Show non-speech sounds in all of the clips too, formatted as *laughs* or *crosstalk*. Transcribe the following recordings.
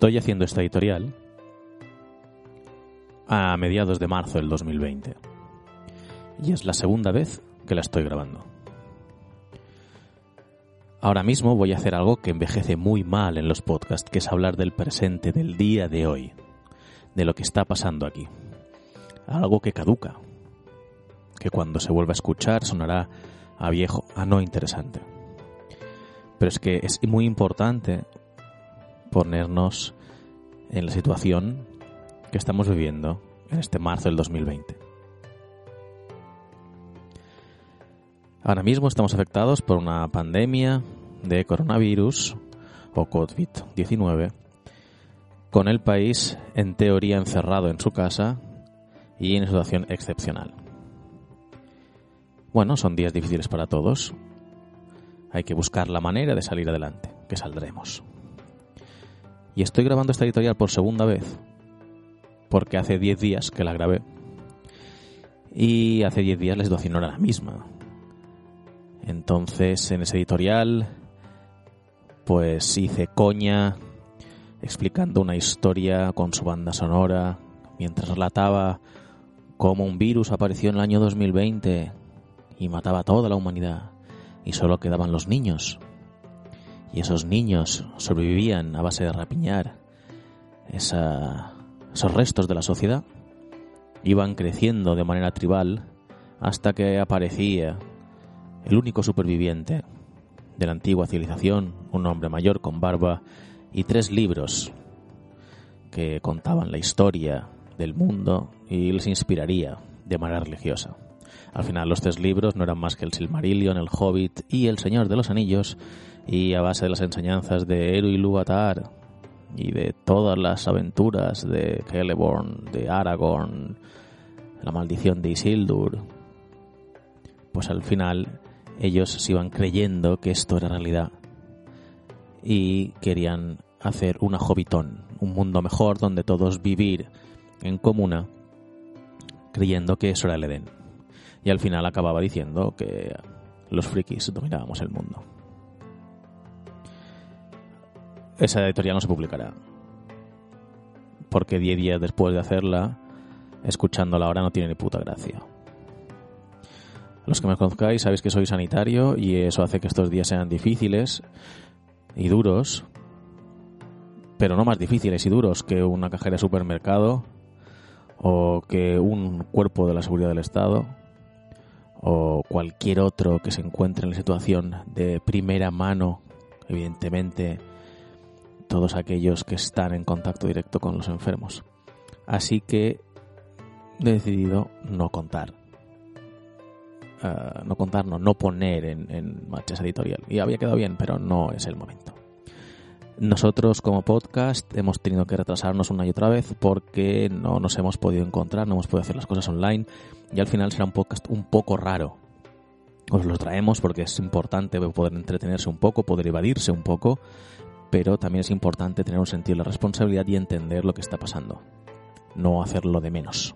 Estoy haciendo esta editorial a mediados de marzo del 2020 y es la segunda vez que la estoy grabando. Ahora mismo voy a hacer algo que envejece muy mal en los podcasts, que es hablar del presente, del día de hoy, de lo que está pasando aquí. Algo que caduca, que cuando se vuelva a escuchar sonará a viejo, a no interesante. Pero es que es muy importante ponernos en la situación que estamos viviendo en este marzo del 2020. Ahora mismo estamos afectados por una pandemia de coronavirus o COVID-19, con el país en teoría encerrado en su casa y en situación excepcional. Bueno, son días difíciles para todos. Hay que buscar la manera de salir adelante, que saldremos. Y estoy grabando esta editorial por segunda vez, porque hace 10 días que la grabé. Y hace 10 días la situación no era la misma. Entonces, en ese editorial, pues hice coña explicando una historia con su banda sonora, mientras relataba cómo un virus apareció en el año 2020 y mataba a toda la humanidad y solo quedaban los niños. Y esos niños sobrevivían a base de rapiñar esos restos de la sociedad. Iban creciendo de manera tribal hasta que aparecía el único superviviente de la antigua civilización, un hombre mayor con barba y tres libros que contaban la historia del mundo y les inspiraría de manera religiosa. Al final los tres libros no eran más que el Silmarillion, el Hobbit y el Señor de los Anillos, y a base de las enseñanzas de Eru Ilúvatar y de todas las aventuras de Celeborn, de Aragorn, la maldición de Isildur, pues al final ellos se iban creyendo que esto era realidad y querían hacer una Hobbitón, un mundo mejor donde todos vivir en comuna creyendo que eso era el Edén y al final acababa diciendo que los frikis dominábamos el mundo. Esa editorial no se publicará. Porque 10 días después de hacerla, escuchándola ahora no tiene ni puta gracia. Los que me conozcáis sabéis que soy sanitario y eso hace que estos días sean difíciles y duros, pero no más difíciles y duros que una cajera de supermercado o que un cuerpo de la seguridad del Estado o cualquier otro que se encuentre en la situación de primera mano, evidentemente todos aquellos que están en contacto directo con los enfermos. Así que he decidido no contar. Uh, no contar, no, no poner en, en marcha esa editorial. Y había quedado bien, pero no es el momento. Nosotros como podcast hemos tenido que retrasarnos una y otra vez porque no nos hemos podido encontrar, no hemos podido hacer las cosas online y al final será un podcast un poco raro. Os lo traemos porque es importante poder entretenerse un poco, poder evadirse un poco, pero también es importante tener un sentido de la responsabilidad y entender lo que está pasando, no hacerlo de menos.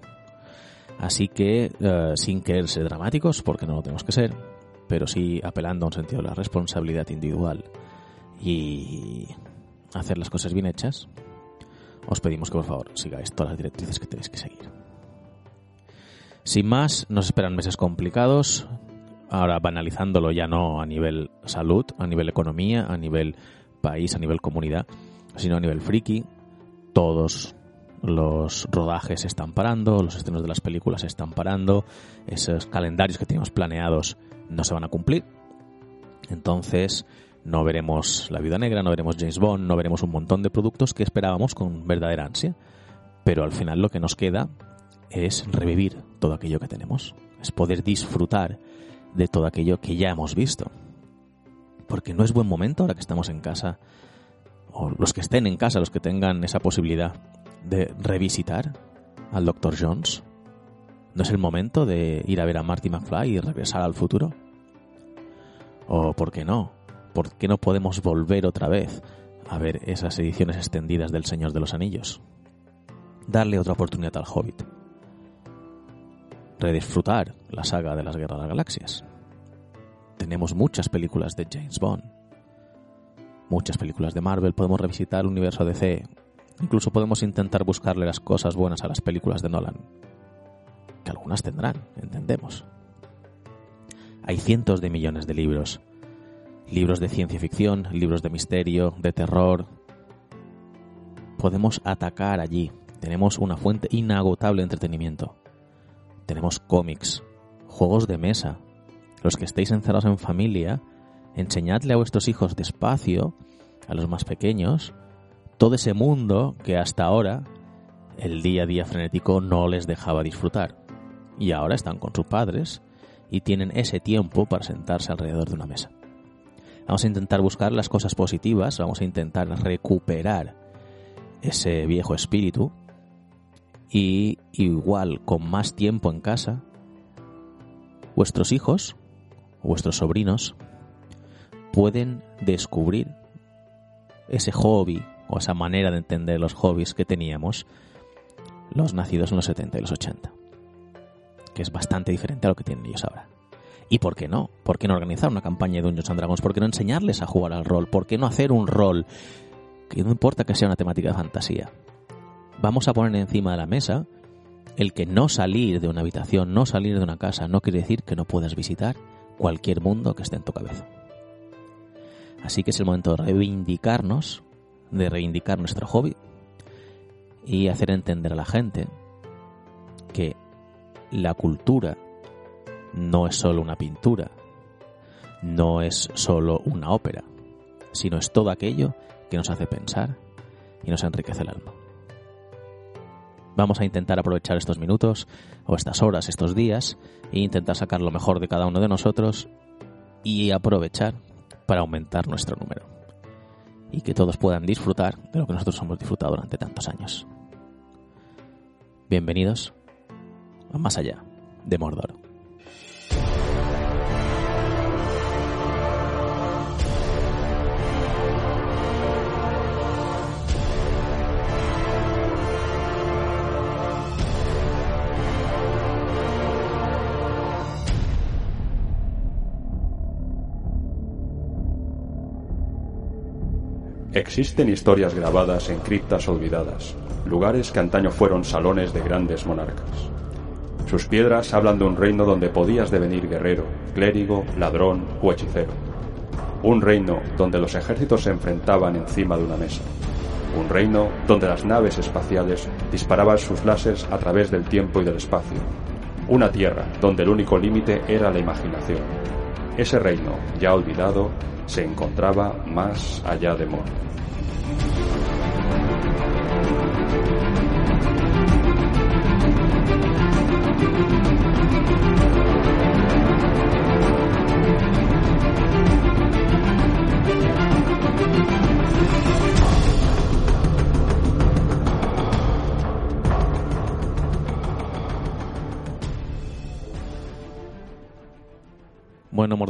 Así que, eh, sin querer ser dramáticos, porque no lo tenemos que ser, pero sí apelando a un sentido de la responsabilidad individual y hacer las cosas bien hechas, os pedimos que por favor sigáis todas las directrices que tenéis que seguir. Sin más, nos esperan meses complicados, ahora banalizándolo ya no a nivel salud, a nivel economía, a nivel país, a nivel comunidad, sino a nivel friki. Todos los rodajes se están parando, los estrenos de las películas se están parando, esos calendarios que teníamos planeados no se van a cumplir. Entonces, no veremos La Vida Negra, no veremos James Bond, no veremos un montón de productos que esperábamos con verdadera ansia. Pero al final lo que nos queda es revivir todo aquello que tenemos, es poder disfrutar de todo aquello que ya hemos visto. Porque no es buen momento ahora que estamos en casa, o los que estén en casa, los que tengan esa posibilidad de revisitar al Dr. Jones. ¿No es el momento de ir a ver a Marty McFly y regresar al futuro? ¿O por qué no? ¿por qué no podemos volver otra vez a ver esas ediciones extendidas del Señor de los Anillos? Darle otra oportunidad al Hobbit. Redisfrutar la saga de las Guerras de las Galaxias. Tenemos muchas películas de James Bond. muchas películas de Marvel, podemos revisitar el universo DC, incluso podemos intentar buscarle las cosas buenas a las películas de Nolan, que algunas tendrán, entendemos. Hay cientos de millones de libros, libros de ciencia ficción, libros de misterio, de terror. Podemos atacar allí, tenemos una fuente inagotable de entretenimiento. Tenemos cómics, juegos de mesa. Los que estéis encerrados en familia, enseñadle a vuestros hijos despacio, a los más pequeños, todo ese mundo que hasta ahora el día a día frenético no les dejaba disfrutar. Y ahora están con sus padres y tienen ese tiempo para sentarse alrededor de una mesa. Vamos a intentar buscar las cosas positivas, vamos a intentar recuperar ese viejo espíritu y igual con más tiempo en casa, vuestros hijos, vuestros sobrinos, pueden descubrir ese hobby o esa manera de entender los hobbies que teníamos los nacidos en los 70 y los 80, que es bastante diferente a lo que tienen ellos ahora. ¿Y por qué no? ¿Por qué no organizar una campaña de Dungeons and Dragons? ¿Por qué no enseñarles a jugar al rol? ¿Por qué no hacer un rol? Que no importa que sea una temática de fantasía. Vamos a poner encima de la mesa el que no salir de una habitación, no salir de una casa, no quiere decir que no puedas visitar cualquier mundo que esté en tu cabeza. Así que es el momento de reivindicarnos, de reivindicar nuestro hobby y hacer entender a la gente que la cultura no es solo una pintura, no es solo una ópera, sino es todo aquello que nos hace pensar y nos enriquece el alma. Vamos a intentar aprovechar estos minutos o estas horas, estos días e intentar sacar lo mejor de cada uno de nosotros y aprovechar para aumentar nuestro número. Y que todos puedan disfrutar de lo que nosotros hemos disfrutado durante tantos años. Bienvenidos a Más allá de Mordor. Existen historias grabadas en criptas olvidadas, lugares que antaño fueron salones de grandes monarcas. Sus piedras hablan de un reino donde podías devenir guerrero, clérigo, ladrón o hechicero. Un reino donde los ejércitos se enfrentaban encima de una mesa. Un reino donde las naves espaciales disparaban sus láseres a través del tiempo y del espacio. Una tierra donde el único límite era la imaginación. Ese reino, ya olvidado, se encontraba más allá de Mordor.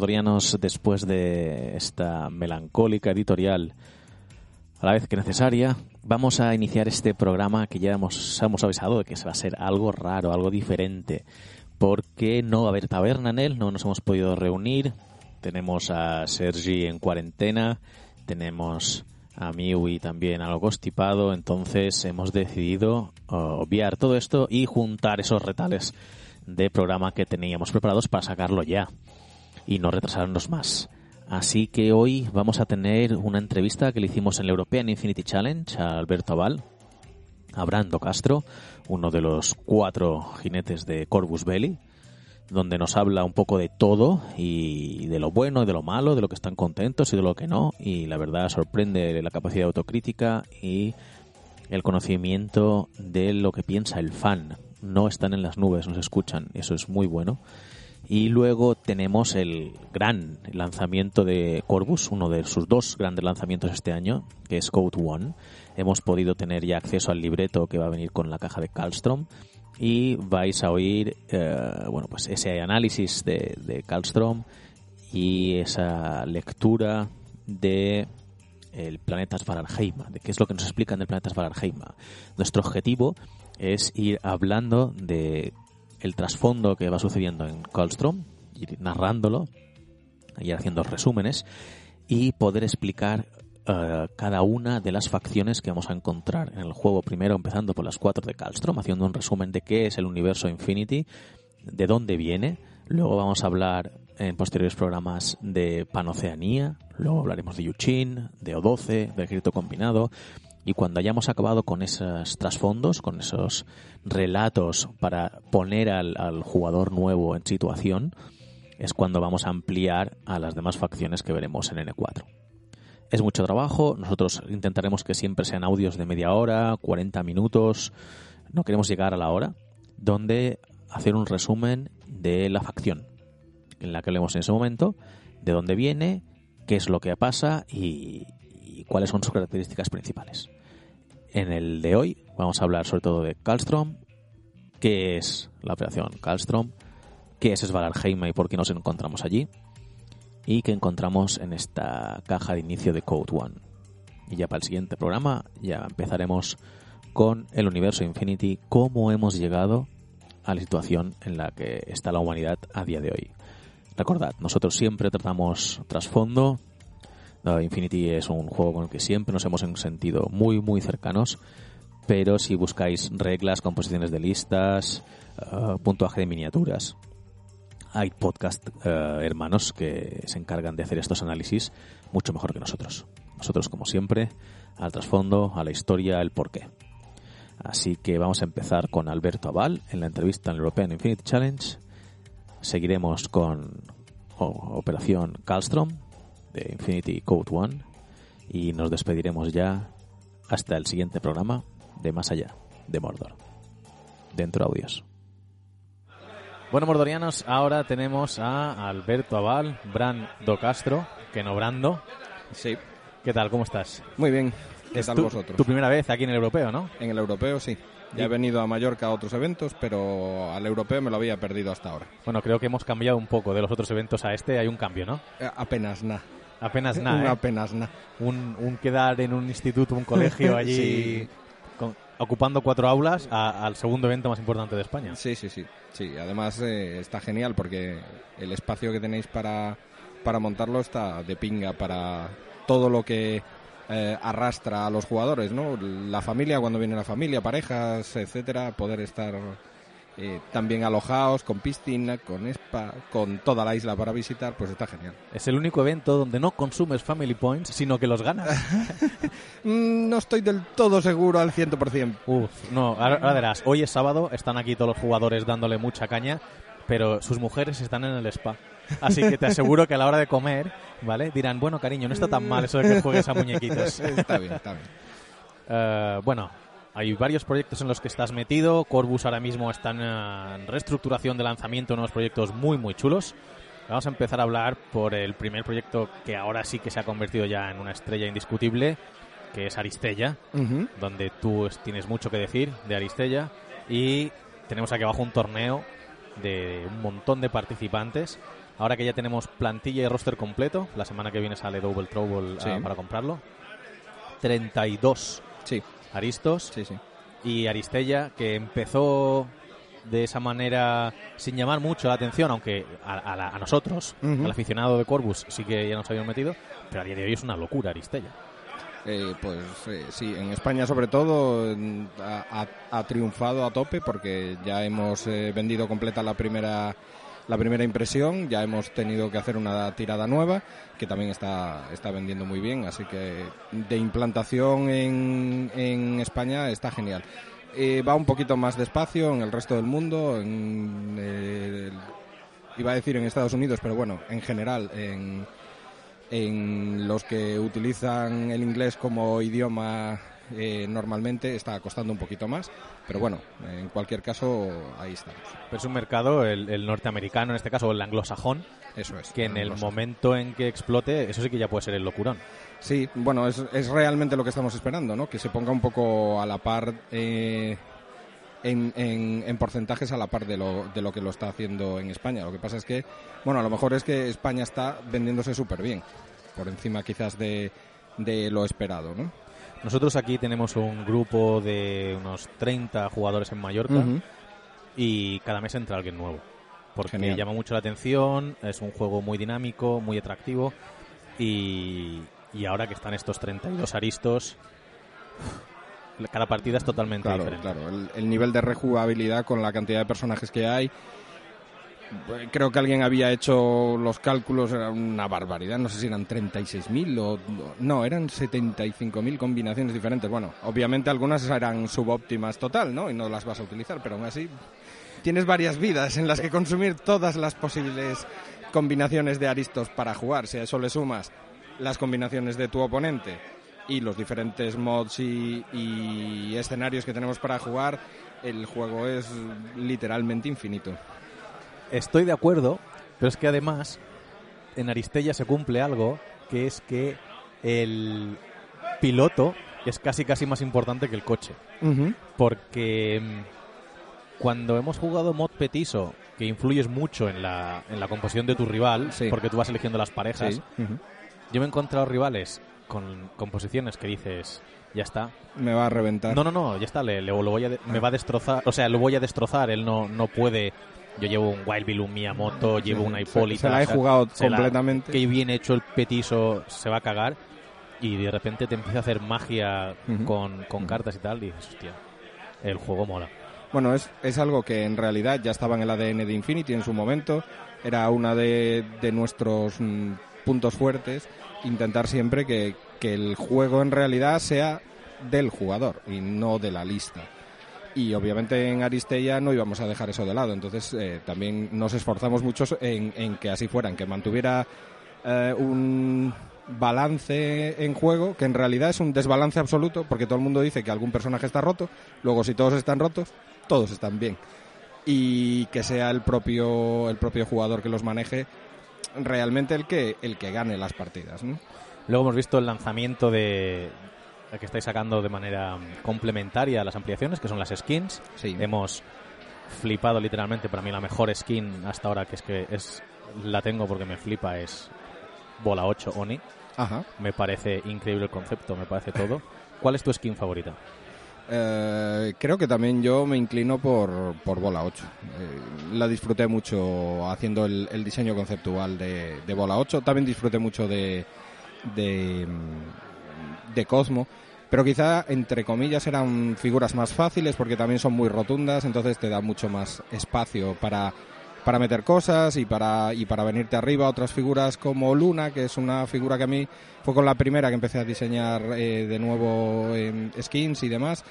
Bueno, mordorianos, después de esta melancólica editorial, a la vez que necesaria, vamos a iniciar este programa que ya hemos, hemos avisado de que se va a ser algo raro, algo diferente, porque no va a haber taberna en él, no nos hemos podido reunir, tenemos a Sergi en cuarentena, tenemos a Miwi también algo constipado, entonces hemos decidido obviar todo esto y juntar esos retales de programa que teníamos preparados para sacarlo ya y no retrasarnos más. Así que hoy vamos a tener una entrevista que le hicimos en el European Infinity Challenge a Alberto Aval, a Brando Castro, uno de los cuatro jinetes de Corvus Belli, donde nos habla un poco de todo y de lo bueno y de lo malo, de lo que están contentos y de lo que no. Y la verdad sorprende la capacidad autocrítica y el conocimiento de lo que piensa el fan. No están en las nubes, nos escuchan, eso es muy bueno. Y luego tenemos el gran lanzamiento de Corvus, uno de sus dos grandes lanzamientos este año, que es Code One. Hemos podido tener ya acceso al libreto que va a venir con la caja de Kallstrom y vais a oír eh, bueno pues ese análisis de, de y esa lectura de el planeta Svaralheima, de qué es lo que nos explican del planeta Svaralheima. Nuestro objetivo es ir hablando de el trasfondo que va sucediendo en Kallstrom, ir narrándolo, ir haciendo resúmenes y poder explicar eh, cada una de las facciones que vamos a encontrar en el juego. Primero empezando por las cuatro de Calstrom, haciendo un resumen de qué es el universo Infinity, de dónde viene. Luego vamos a hablar en posteriores programas de Panoceanía, luego hablaremos de Yuchin, de O12, de Ejército Combinado, y cuando hayamos acabado con esos trasfondos, con esos relatos para poner al, jugador nuevo en situación, es cuando vamos a ampliar a las demás facciones que veremos en N4. Es mucho trabajo, nosotros intentaremos que siempre sean audios de media hora, 40 minutos, no queremos llegar a la hora, donde hacer un resumen de la facción en la que leemos en ese momento, de dónde viene, qué es lo que pasa y, y cuáles son sus características principales. En el de hoy vamos a hablar sobre todo de Kallstrom, qué es la operación Kallstrom, qué es Svaralheim y por qué nos encontramos allí, y qué encontramos en esta caja de inicio de Code One. Y ya para el siguiente programa ya empezaremos con el universo Infinity, cómo hemos llegado a la situación en la que está la humanidad a día de hoy. Recordad, nosotros siempre tratamos trasfondo. Infinity es un juego con el que siempre nos hemos sentido muy, muy cercanos. Pero si buscáis reglas, composiciones de listas, uh, puntuaje de miniaturas, hay podcast uh, hermanos que se encargan de hacer estos análisis mucho mejor que nosotros. Nosotros, como siempre, al trasfondo, a la historia, el porqué. Así que vamos a empezar con Alberto Aval en la entrevista en el European Infinity Challenge seguiremos con Operación Kallstrom de Infinity Code One y nos despediremos ya hasta el siguiente programa de Más Allá de Mordor. Dentro audios. Bueno, mordorianos, ahora tenemos a Alberto Aval, Brando Castro, que no Brando. Sí. ¿Qué tal? ¿Cómo estás? Muy bien. ¿Qué es tal tu, vosotros? tu primera vez aquí en el europeo, ¿no? En el europeo, sí. Ya he venido a Mallorca a otros eventos, pero al europeo me lo había perdido hasta ahora. Bueno, creo que hemos cambiado un poco de los otros eventos a este. Hay un cambio, ¿no? Eh, apenas nada. Apenas nada. *laughs* ¿eh? Apenas nada. Un, un, quedar en un instituto, un colegio *laughs* allí, sí. con, ocupando cuatro aulas, a, al segundo evento más importante de España. Sí, sí, sí. sí. Además eh, está genial porque el espacio que tenéis para, para montarlo está de pinga para todo lo que eh, arrastra a los jugadores, ¿no? La familia, cuando viene la familia, parejas, etcétera, poder estar eh, también alojados, con piscina, con spa, con toda la isla para visitar, pues está genial. Es el único evento donde no consumes family points, sino que los ganas. *laughs* no estoy del todo seguro al 100%. Uf, no, ahora, ahora verás, hoy es sábado, están aquí todos los jugadores dándole mucha caña, pero sus mujeres están en el spa. Así que te aseguro que a la hora de comer, ¿vale? Dirán, bueno, cariño, no está tan mal eso de que juegues a muñequitos. *laughs* está bien, está bien. Uh, bueno, hay varios proyectos en los que estás metido. Corbus ahora mismo está en reestructuración de lanzamiento, unos proyectos muy, muy chulos. Vamos a empezar a hablar por el primer proyecto que ahora sí que se ha convertido ya en una estrella indiscutible, que es Aristella, uh -huh. donde tú tienes mucho que decir de Aristella. Y tenemos aquí abajo un torneo de un montón de participantes. Ahora que ya tenemos plantilla y roster completo, la semana que viene sale Double Trouble Sí. uh, para comprarlo. 32 Sí, Aristos sí, sí. y Aristella, que empezó de esa manera sin llamar mucho la atención, aunque a, a, la- a nosotros, Ujú. al aficionado de Corbus, sí que ya nos habíamos metido, pero a día de hoy es una locura Aristella. Eh, pues eh, sí, en España sobre todo ha- ha triunfado a tope porque ya hemos eh, vendido completa la primera la primera impresión, ya hemos tenido que hacer una tirada nueva que también está, está vendiendo muy bien, así que de implantación en, en España está genial. Eh, va un poquito más despacio en el resto del mundo, en, eh, iba a decir en Estados Unidos, pero bueno, en general en, en los que utilizan el inglés como idioma eh, normalmente está costando un poquito más, pero bueno, en cualquier caso ahí estamos. Pero es un mercado, el, el norteamericano en este caso, el anglosajón, Eso es. que en el momento en que explote, eso sí que ya puede ser el locurón. Sí, bueno, es, es realmente lo que estamos esperando, ¿no? Que se ponga un poco a la par eh, en, en- en porcentajes a la par de lo, de lo que lo está haciendo en España. Lo que pasa es que, bueno, a lo mejor es que España está vendiéndose súper bien, por encima quizás de, de lo esperado, ¿no? Nosotros aquí tenemos un grupo de unos 30 jugadores en Mallorca y cada mes entra alguien nuevo. Porque Genial. llama mucho la atención, es un juego muy dinámico, muy atractivo y, y ahora que están estos 32 aristos, cada partida es totalmente Claro, diferente. claro. El, el nivel de rejugabilidad con la cantidad de personajes que hay. Eh, Creo que alguien había hecho los cálculos, era una barbaridad. No sé si eran 36.000 o. No, eran 75.000 combinaciones diferentes. Bueno, obviamente algunas eran subóptimas total, ¿no? Y no las vas a utilizar, pero aún así. Tienes varias vidas en las que consumir todas las posibles combinaciones de aristos para jugar. Si a eso le sumas las combinaciones de tu oponente y los diferentes mods y, y escenarios que tenemos para jugar, el juego es literalmente infinito. Estoy de acuerdo, pero es que además en Aristella se cumple algo que es que el piloto es casi casi más importante que el coche. Porque mm, cuando hemos jugado mod petiso, que influyes mucho en la, en la composición de tu rival, Sí. porque tú vas eligiendo las parejas, Sí. Yo me he encontrado rivales con composiciones que dices, ya está. Me va a reventar. No, no, no, ya está, le, le- lo voy a de- me va a destrozar, o sea, lo voy a destrozar, él no, no puede... Yo llevo un Wild Bill, un Miyamoto, llevo una Se- Hipólita. se la he o sea, jugado se la- completamente. que bien hecho el petiso se va a cagar y de repente te empieza a hacer magia Ujú. con, con cartas y tal y dices, hostia, el juego mola. Bueno, es, es algo que en realidad ya estaba en el ADN de Infinity en su momento. Era una de, de nuestros mm, puntos fuertes. Intentar siempre que, que el juego en realidad sea del jugador y no de la lista. Y obviamente en Aristella no íbamos a dejar eso de lado. Entonces eh, también nos esforzamos mucho en, que así fuera, en que mantuviera eh, un balance en juego que en realidad es un desbalance absoluto porque todo el mundo dice que algún personaje está roto. Luego si todos están rotos, todos están bien. Y que sea el propio, el propio jugador que los maneje realmente el que, el que gane las partidas. Luego hemos visto el lanzamiento de que estáis sacando de manera mm, complementaria a las ampliaciones, que son las skins. Sí. Hemos flipado literalmente, para mí la mejor skin hasta ahora, que es que es la tengo porque me flipa, es Bola 8 Oni. Ajá. Me parece increíble el concepto, me parece todo. *laughs* ¿Cuál es tu skin favorita? Eh, creo que también yo me inclino por, por Bola 8. Eh, la disfruté mucho haciendo el, el diseño conceptual de, de Bola 8. También disfruté mucho de, de, mm, de Cosmo. Pero quizá, entre comillas, eran figuras más fáciles porque también son muy rotundas, entonces te da mucho más espacio para, para meter cosas y para, y para venirte arriba. Otras figuras como Luna, que es una figura que a mí fue con la primera que empecé a diseñar eh, de nuevo en skins y demás.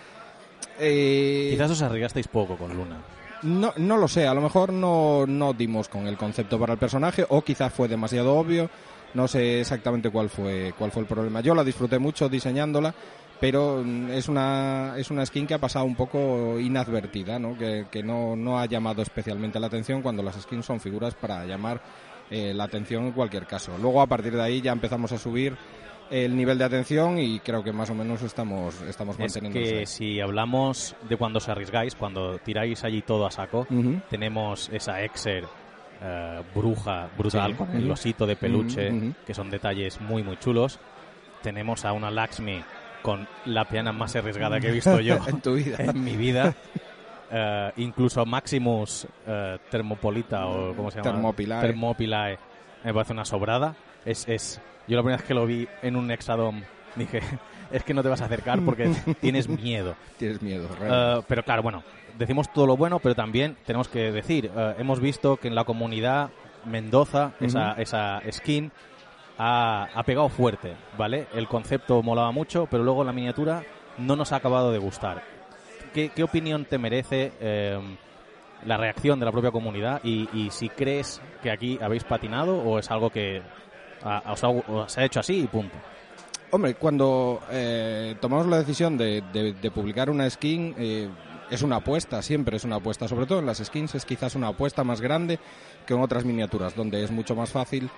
Eh, Quizás os arriesgasteis poco con Luna. no, no lo sé, a lo mejor no, no dimos con el concepto para el personaje o quizás fue demasiado obvio. No sé exactamente cuál fue, cuál fue el problema. Yo la disfruté mucho diseñándola, pero mm, es una, es una skin que ha pasado un poco inadvertida, ¿no? que, que no, no ha llamado especialmente la atención cuando las skins son figuras para llamar eh, la atención en cualquier caso. Luego a partir de ahí ya empezamos a subir el nivel de atención y creo que más o menos estamos, estamos Es manteniendo que si hablamos de cuando os arriesgáis, cuando tiráis allí todo a saco, Ujú. tenemos esa Exer eh, bruja brutal Sí. con el osito de peluche, Ujú, ujú. que son detalles muy muy chulos. Tenemos a una Lakshmi con la piana más arriesgada que he visto yo *laughs* en tu vida. en mi vida. Eh, incluso Maximus eh, Thermopolita o ¿cómo se llama? Thermopylae. Thermopylae, me parece una sobrada. Es, es, yo la primera vez que lo vi en un Exadom dije, *laughs* es que no te vas a acercar porque *laughs* tienes miedo. Tienes miedo. Eh, pero claro, bueno, decimos todo lo bueno, pero también tenemos que decir, hemos visto que en la comunidad Mendoza, esa, Ujú. esa skin, ha, ha pegado fuerte, ¿vale? El concepto molaba mucho, pero luego la miniatura no nos ha acabado de gustar. ¿Qué, qué opinión te merece eh, la reacción de la propia comunidad y, y si crees que aquí habéis patinado o es algo que os, ha, os ha hecho así y punto? Hombre, cuando eh, tomamos la decisión de, de- de publicar una skin, eh, es una apuesta, siempre es una apuesta. Sobre todo en las skins es quizás una apuesta más grande que en otras miniaturas, donde es mucho más fácil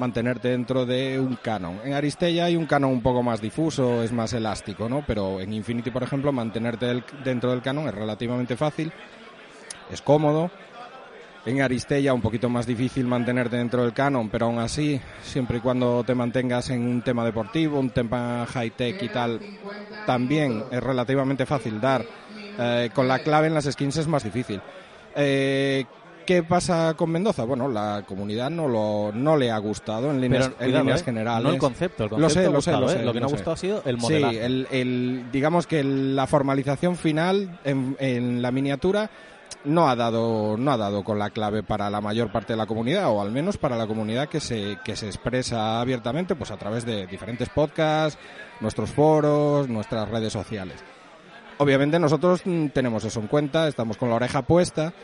mantenerte dentro de un canon. En Aristella hay un canon un poco más difuso, es más elástico, ¿no? Pero en Infinity, por ejemplo, mantenerte del- dentro del canon es relativamente fácil, es cómodo. En Aristella un poquito más difícil mantenerte dentro del canon, pero aún así, siempre y cuando te mantengas en un tema deportivo, un tema high-tech y tal, también es relativamente fácil dar. Eh, con la clave en las skins es más difícil. Eh, ¿Qué pasa con Mendoza? Bueno, la comunidad no lo no le ha gustado en líneas, Pero, en cuidado, líneas ¿eh? generales. No el concepto, el Lo sé, lo sé, lo ¿eh? Lo que no ha gustado ha sido el Sí, modelaje. el, el- digamos que la formalización final en, en la miniatura no ha dado no ha dado con la clave para la mayor parte de la comunidad o al menos para la comunidad que se que se expresa abiertamente pues a través de diferentes podcasts, nuestros foros, nuestras redes sociales. Obviamente nosotros mm, tenemos eso en cuenta, estamos con la oreja puesta,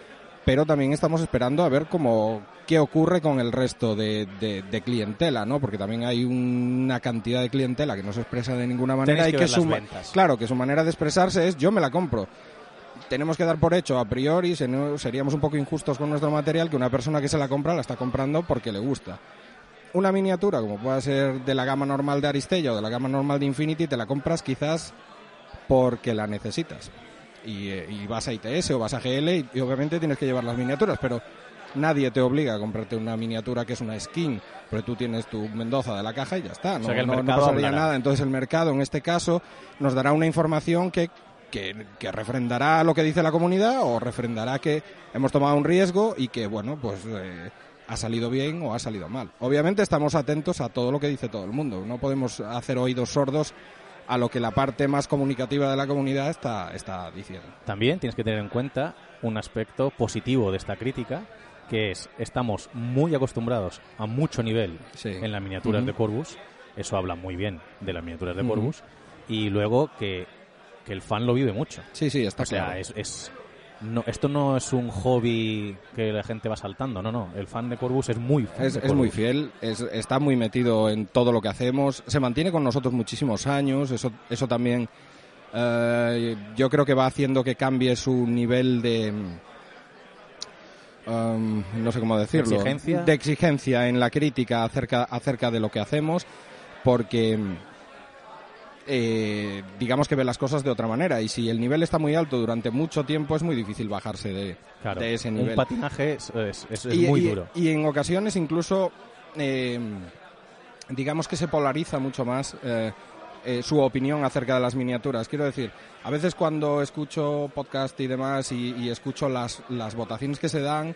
pero también estamos esperando a ver cómo qué ocurre con el resto de, de- de clientela, ¿no? Porque también hay una cantidad de clientela que no se expresa de ninguna manera Tenéis y que su claro que su manera de expresarse es yo me la compro. Tenemos que dar por hecho a priori, seríamos un poco injustos con nuestro material, que una persona que se la compra la está comprando porque le gusta. Una miniatura, como pueda ser de la gama normal de Aristella o de la gama normal de Infinity, te la compras quizás porque la necesitas. Y, eh, y vas a ITS o vas a GL y, y obviamente tienes que llevar las miniaturas, pero nadie te obliga a comprarte una miniatura que es una skin, pero tú tienes tu Mendoza de la caja y ya está. No, sea que el no- no mercado pasaría hablará. nada. Entonces el mercado en este caso nos dará una información que, que, que refrendará lo que dice la comunidad o refrendará que hemos tomado un riesgo y que, bueno, pues... eh, ha salido bien o ha salido mal. Obviamente estamos atentos a todo lo que dice todo el mundo. No podemos hacer oídos sordos a lo que la parte más comunicativa de la comunidad está, está diciendo. También tienes que tener en cuenta un aspecto positivo de esta crítica, que es estamos muy acostumbrados a mucho nivel Sí. en las miniaturas de Corvus, eso habla muy bien de las miniaturas de Ujú. Corvus, y luego que, que el fan lo vive mucho. Sí, sí, está O sea, claro. es, es- no, esto no es un hobby que la gente va saltando, no, no, el fan de Corvus es muy fan Es, de es muy fiel, es- está muy metido en todo lo que hacemos, se mantiene con nosotros muchísimos años, eso, eso también eh, yo creo que va haciendo que cambie su nivel de... um, no sé cómo decirlo. exigencia? De exigencia en la crítica acerca, acerca de lo que hacemos, porque eh, digamos que ve las cosas de otra manera y si el nivel está muy alto durante mucho tiempo es muy difícil bajarse de, Claro, de ese nivel. un patinaje es, es- es- es Y- muy y- duro. Y en ocasiones incluso, eh, digamos que se polariza mucho más eh, eh, su opinión acerca de las miniaturas. Quiero decir, a veces cuando escucho podcast y demás y, y escucho las, las votaciones que se dan,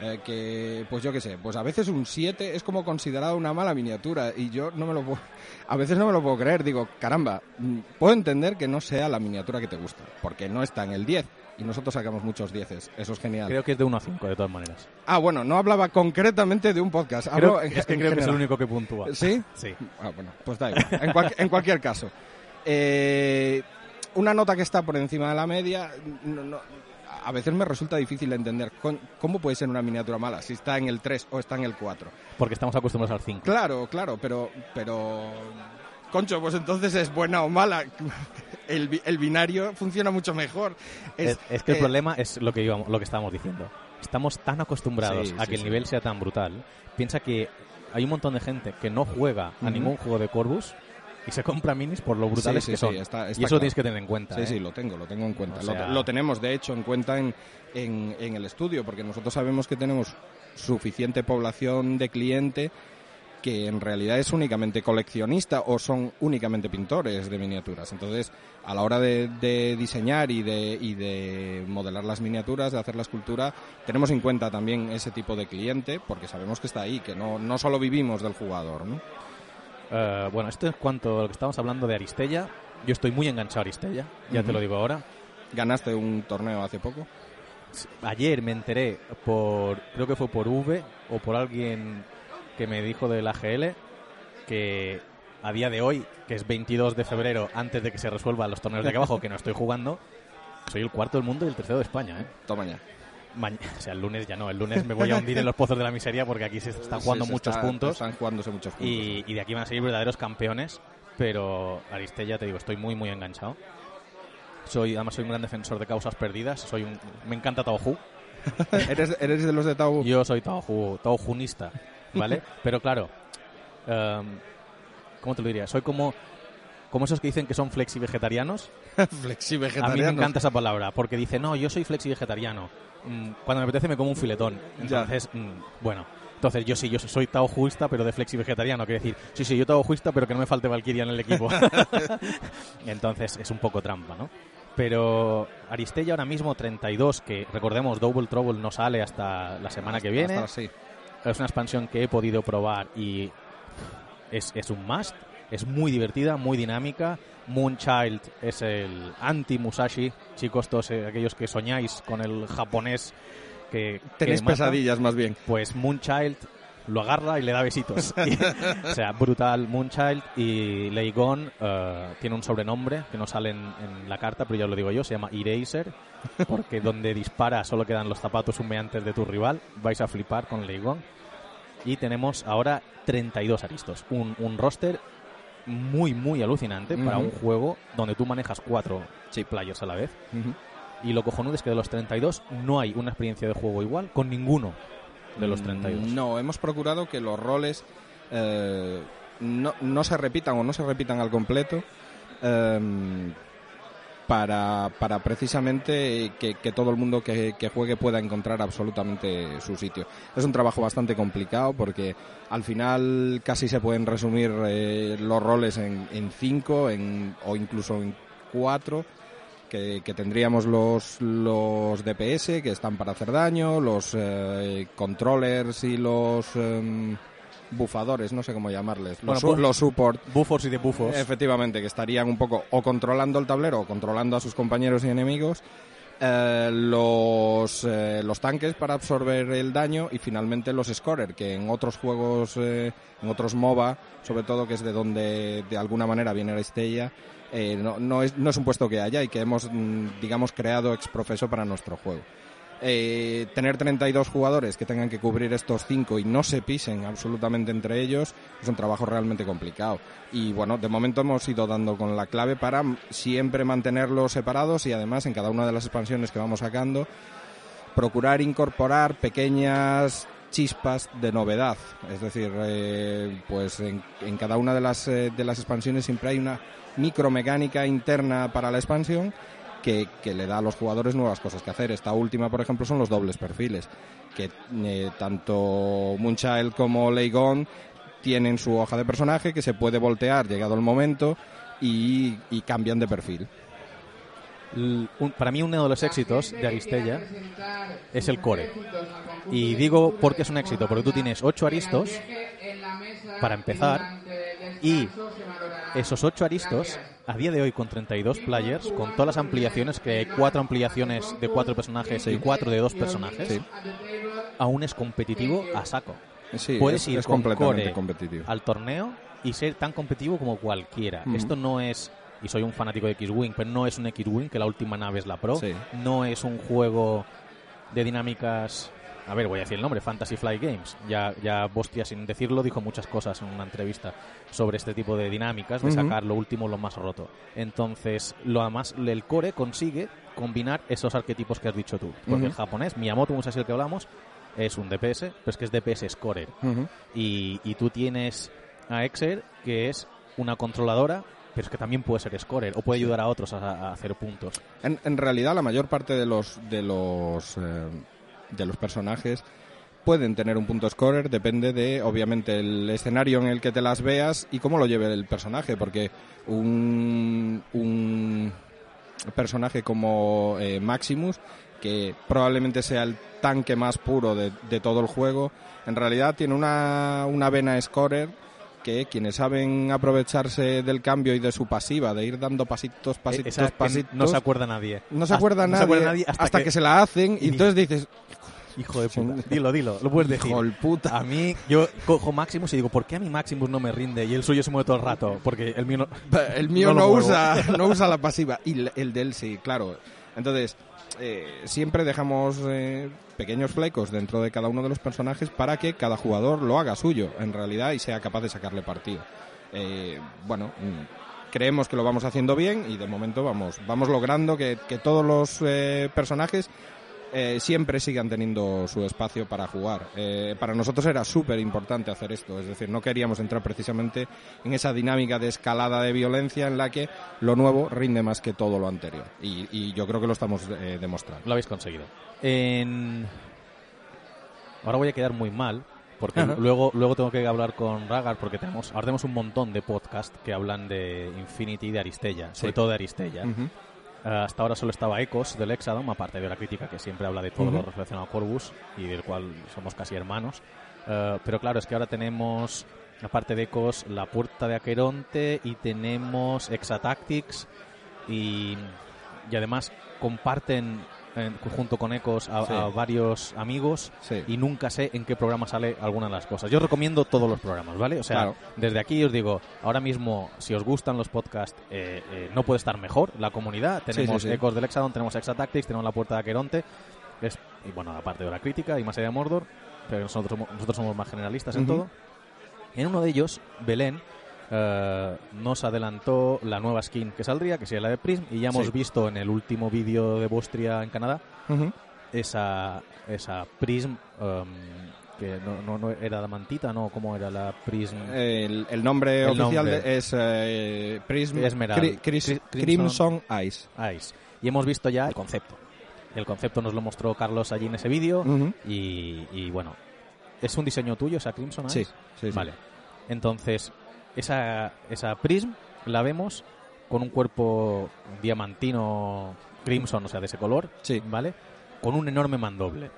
eh, que, pues yo qué sé, pues a veces un 7 es como considerado una mala miniatura y yo no me lo puedo, *laughs* a veces no me lo puedo creer, digo, caramba, mm, puedo entender que no sea la miniatura que te gusta, porque no está en el 10 y nosotros sacamos muchos 10, eso es genial. Creo que es de 1 a 5, de todas maneras. Ah, bueno, no hablaba concretamente de un podcast. Creo, hablo en- es que en creo que es el único que puntúa. ¿Sí? Sí. Ah, bueno, pues da igual. En, cual- en cualquier caso. Eh, una nota que está por encima de la media, no- no- a veces me resulta difícil de entender cómo puede ser una miniatura mala, si está en el 3 o está en el 4. Porque estamos acostumbrados al 5. Claro, claro, pero, pero... Concho, pues entonces es buena o mala. *laughs* El, el binario funciona mucho mejor. Es, es que el eh, problema es lo que íbamos, lo que estábamos diciendo. Estamos tan acostumbrados Sí, a sí, que el sí. nivel sea tan brutal. Piensa que hay un montón de gente que no juega a ningún juego de Corvus y se compra minis por lo brutales Sí, sí, que sí, son. está- y eso lo tienes que tener en cuenta. Sí, ¿eh? sí, lo tengo, lo tengo en cuenta. O Lo- sea- lo, tenemos, de hecho, en cuenta en, en, en el estudio, porque nosotros sabemos que tenemos suficiente población de cliente que en realidad es únicamente coleccionista o son únicamente pintores de miniaturas. Entonces, a la hora de, de diseñar y de, y de modelar las miniaturas, de hacer la escultura, tenemos en cuenta también ese tipo de cliente, porque sabemos que está ahí, que no, no solo vivimos del jugador, ¿no? Eh, bueno, esto es cuanto a lo que estamos hablando de Aristella. Yo estoy muy enganchado a Aristella, ya te lo digo ahora. Ganaste un torneo hace poco. Ayer me enteré por, creo que fue por V o por alguien que me dijo del AGL que a día de hoy, que es 22 de febrero, antes de que se resuelvan los torneos de aquí abajo, que no estoy jugando, soy el cuarto del mundo y el tercero de España, ¿eh? Toma ya. *laughs* O sea, el lunes ya no, el lunes me voy a hundir en los pozos de la miseria porque aquí se están jugando Sí, se muchos está- puntos Están jugándose muchos puntos. y, y de aquí van a salir verdaderos campeones, pero Aristella, te digo, estoy muy, muy enganchado. Soy, además soy un gran defensor de causas perdidas, soy un, me encanta Taohu, *laughs* ¿Eres, ¿Eres de los de Tau? Yo soy Taoju, Taojunista, ¿vale? *laughs* Pero claro, em, ¿cómo te lo diría? Soy como, como esos que dicen que son flexi vegetarianos. Flexi A mí me encanta esa palabra, porque dice, no, yo soy flexi vegetariano. Mm, Cuando me apetece me como un filetón. Entonces, mm, bueno. Entonces, yo sí, yo soy taojuista, pero de flexi vegetariano. Quiere decir, sí, sí, yo taojuista, pero que no me falte Valkyria en el equipo. *laughs* Entonces, es un poco trampa, ¿no? Pero Aristella ahora mismo 32, que recordemos Double Trouble no sale hasta la semana que viene. Hasta- sí. Es una expansión que he podido probar y es, es un must. Es muy divertida, muy dinámica. Moonchild es el anti-Musashi. Chicos, todos eh, aquellos que soñáis con el japonés que... Tenéis que mata, pesadillas más bien. Pues Moonchild lo agarra y le da besitos. *laughs* *laughs* O sea, brutal Moonchild y Leigon eh, tiene un sobrenombre que no sale en, en la carta, pero ya lo digo yo, se llama Eraser, porque *laughs* donde dispara solo quedan los zapatos humeantes de tu rival. Vais a flipar con Leigon. Y tenemos ahora 32 aristos. Un, un roster muy, muy alucinante para un juego donde tú manejas cuatro players a la vez. Y lo cojonudo es que de los 32 no hay una experiencia de juego igual con ninguno de los 32. Mm, No, hemos procurado que los roles eh, no, no se repitan o no se repitan al completo em, para, para precisamente que, que todo el mundo que, que juegue pueda encontrar absolutamente su sitio. Es un trabajo bastante complicado porque al final casi se pueden resumir eh, los roles en, en cinco en, o incluso en cuatro que, que tendríamos los, los DPS que están para hacer daño, los eh, controllers y los em, bufadores, no sé cómo llamarles, los, Bueno, los support, Bufos y de bufos. efectivamente, que estarían un poco o controlando el tablero o controlando a sus compañeros y enemigos. eh, los, eh, los tanques para absorber el daño y finalmente los scorer que en otros juegos eh, en otros MOBA sobre todo que es de donde de alguna manera viene la Estella eh, no, no, es, no es un puesto que haya y que hemos mm, digamos creado ex profeso para nuestro juego eh, tener 32 jugadores que tengan que cubrir estos 5 y no se pisen absolutamente entre ellos es un trabajo realmente complicado. Y bueno, de momento hemos ido dando con la clave para siempre mantenerlos separados y además en cada una de las expansiones que vamos sacando procurar incorporar pequeñas chispas de novedad. Es decir, eh, pues en, en cada una de las, eh, de las expansiones siempre hay una micromecánica interna para la expansión que, que le da a los jugadores nuevas cosas que hacer. Esta última, por ejemplo, son los dobles perfiles, que eh, tanto Moonchild como Leigon tienen su hoja de personaje que se puede voltear llegado el momento y, y cambian de perfil. L- un- para mí uno de los éxitos de Aristella es el core. Y digo porque es un éxito, porque tú tienes ocho aristos para empezar y esos ocho aristos, a día de hoy con 32 players, con todas las ampliaciones, que hay cuatro ampliaciones de cuatro personajes y cuatro de dos personajes, Sí. aún es competitivo a saco. Sí, Puedes es, ir es con completamente core competitivo. al torneo y ser tan competitivo como cualquiera. Esto no es, y soy un fanático de X-Wing, pero no es un X-Wing, que la última nave es la Pro. Sí. No es un juego de dinámicas... A ver, voy a decir el nombre, Fantasy Flight Games. Ya, ya Bostia, sin decirlo, dijo muchas cosas en una entrevista sobre este tipo de dinámicas, de sacar lo último, lo más roto. Entonces, lo además, el core consigue combinar esos arquetipos que has dicho tú. Porque el japonés, Miyamoto Musashi, el que hablamos, es un DPS, pero es que es DPS scorer y, y tú tienes a Exer, que es una controladora, pero es que también puede ser scorer o puede ayudar a otros a, a hacer puntos. En, en realidad, la mayor parte de los de los eh, de los personajes pueden tener un punto scorer, depende de, obviamente, el escenario en el que te las veas y cómo lo lleve el personaje, porque un, un personaje como eh, Maximus, que probablemente sea el tanque más puro de, de todo el juego, en realidad tiene una, una vena scorer que quienes saben aprovecharse del cambio y de su pasiva, de ir dando pasitos, pasitos, Esa que pasitos, no se acuerda nadie. no se Hasta- acuerda, no nadie, se acuerda nadie hasta, que... se la hacen y y entonces dices, Hijo de puta. Dilo, dilo, lo puedes decir. hijo el puta. A mí, yo cojo Maximus y digo, ¿por qué a mi Maximus no me rinde? Y el suyo se mueve todo el rato. Porque el mío no. *laughs* El mío No usa, *laughs* no usa la pasiva y el- el de él sí, claro. Entonces, eh, siempre dejamos eh, pequeños flecos dentro de cada uno de los personajes para que cada jugador lo haga suyo, en realidad, y sea capaz de sacarle partido. Eh, bueno, mm, creemos que lo vamos haciendo bien y de momento vamos, vamos logrando que, que todos los eh, personajes eh, siempre sigan teniendo su espacio para jugar. Eh, para nosotros era súper importante hacer esto, es decir, no queríamos entrar precisamente en esa dinámica de escalada de violencia en la que lo nuevo rinde más que todo lo anterior. Y, y yo creo que lo estamos eh, demostrando. Lo habéis conseguido. En... Ahora voy a quedar muy mal. Porque Ajá. luego, luego tengo que hablar con Ragar porque tenemos, ahora tenemos un montón de podcasts que hablan de Infinity y de Aristella, sobre todo de Aristella. Hasta ahora solo estaba Ecos del Exadom, aparte de la crítica que siempre habla de todo lo relacionado a Corvus y del cual somos casi hermanos. Eh, pero claro, es que ahora tenemos, aparte de Ecos, la Puerta de Aqueronte y tenemos Exatactics y, y además comparten eh, junto con Ecos a, Sí. a varios amigos Sí. y nunca sé en qué programa sale alguna de las cosas. Yo recomiendo todos los programas, ¿vale? O sea, Claro. desde aquí os digo, ahora mismo, si os gustan los podcasts, eh, eh, no puede estar mejor la comunidad. Tenemos sí. Ecos del Hexadon, tenemos Exatactics, tenemos la Puerta de Aqueronte, es, y bueno, aparte de la crítica y más allá de Mordor, pero nosotros somos, nosotros somos más generalistas en todo. En uno de ellos, Belén eh, nos adelantó la nueva skin que saldría, que sería la de Prism, y ya hemos Sí. visto en el último vídeo de Bostria en Canadá esa, esa Prism um, que no, no, no era la mantita, no, ¿cómo era la Prism? El, el nombre El oficial nombre. es eh, Prism. Cri- Cris- Cri- Crimson Eyes. Ice. Y hemos visto ya el concepto. El concepto nos lo mostró Carlos allí en ese vídeo y, y bueno, ¿es un diseño tuyo esa Crimson Sí, Ice? sí, sí. Vale. Entonces, esa, esa Prism la vemos con un cuerpo diamantino crimson, o sea, de ese color, Sí. ¿vale? Con un enorme mandoble.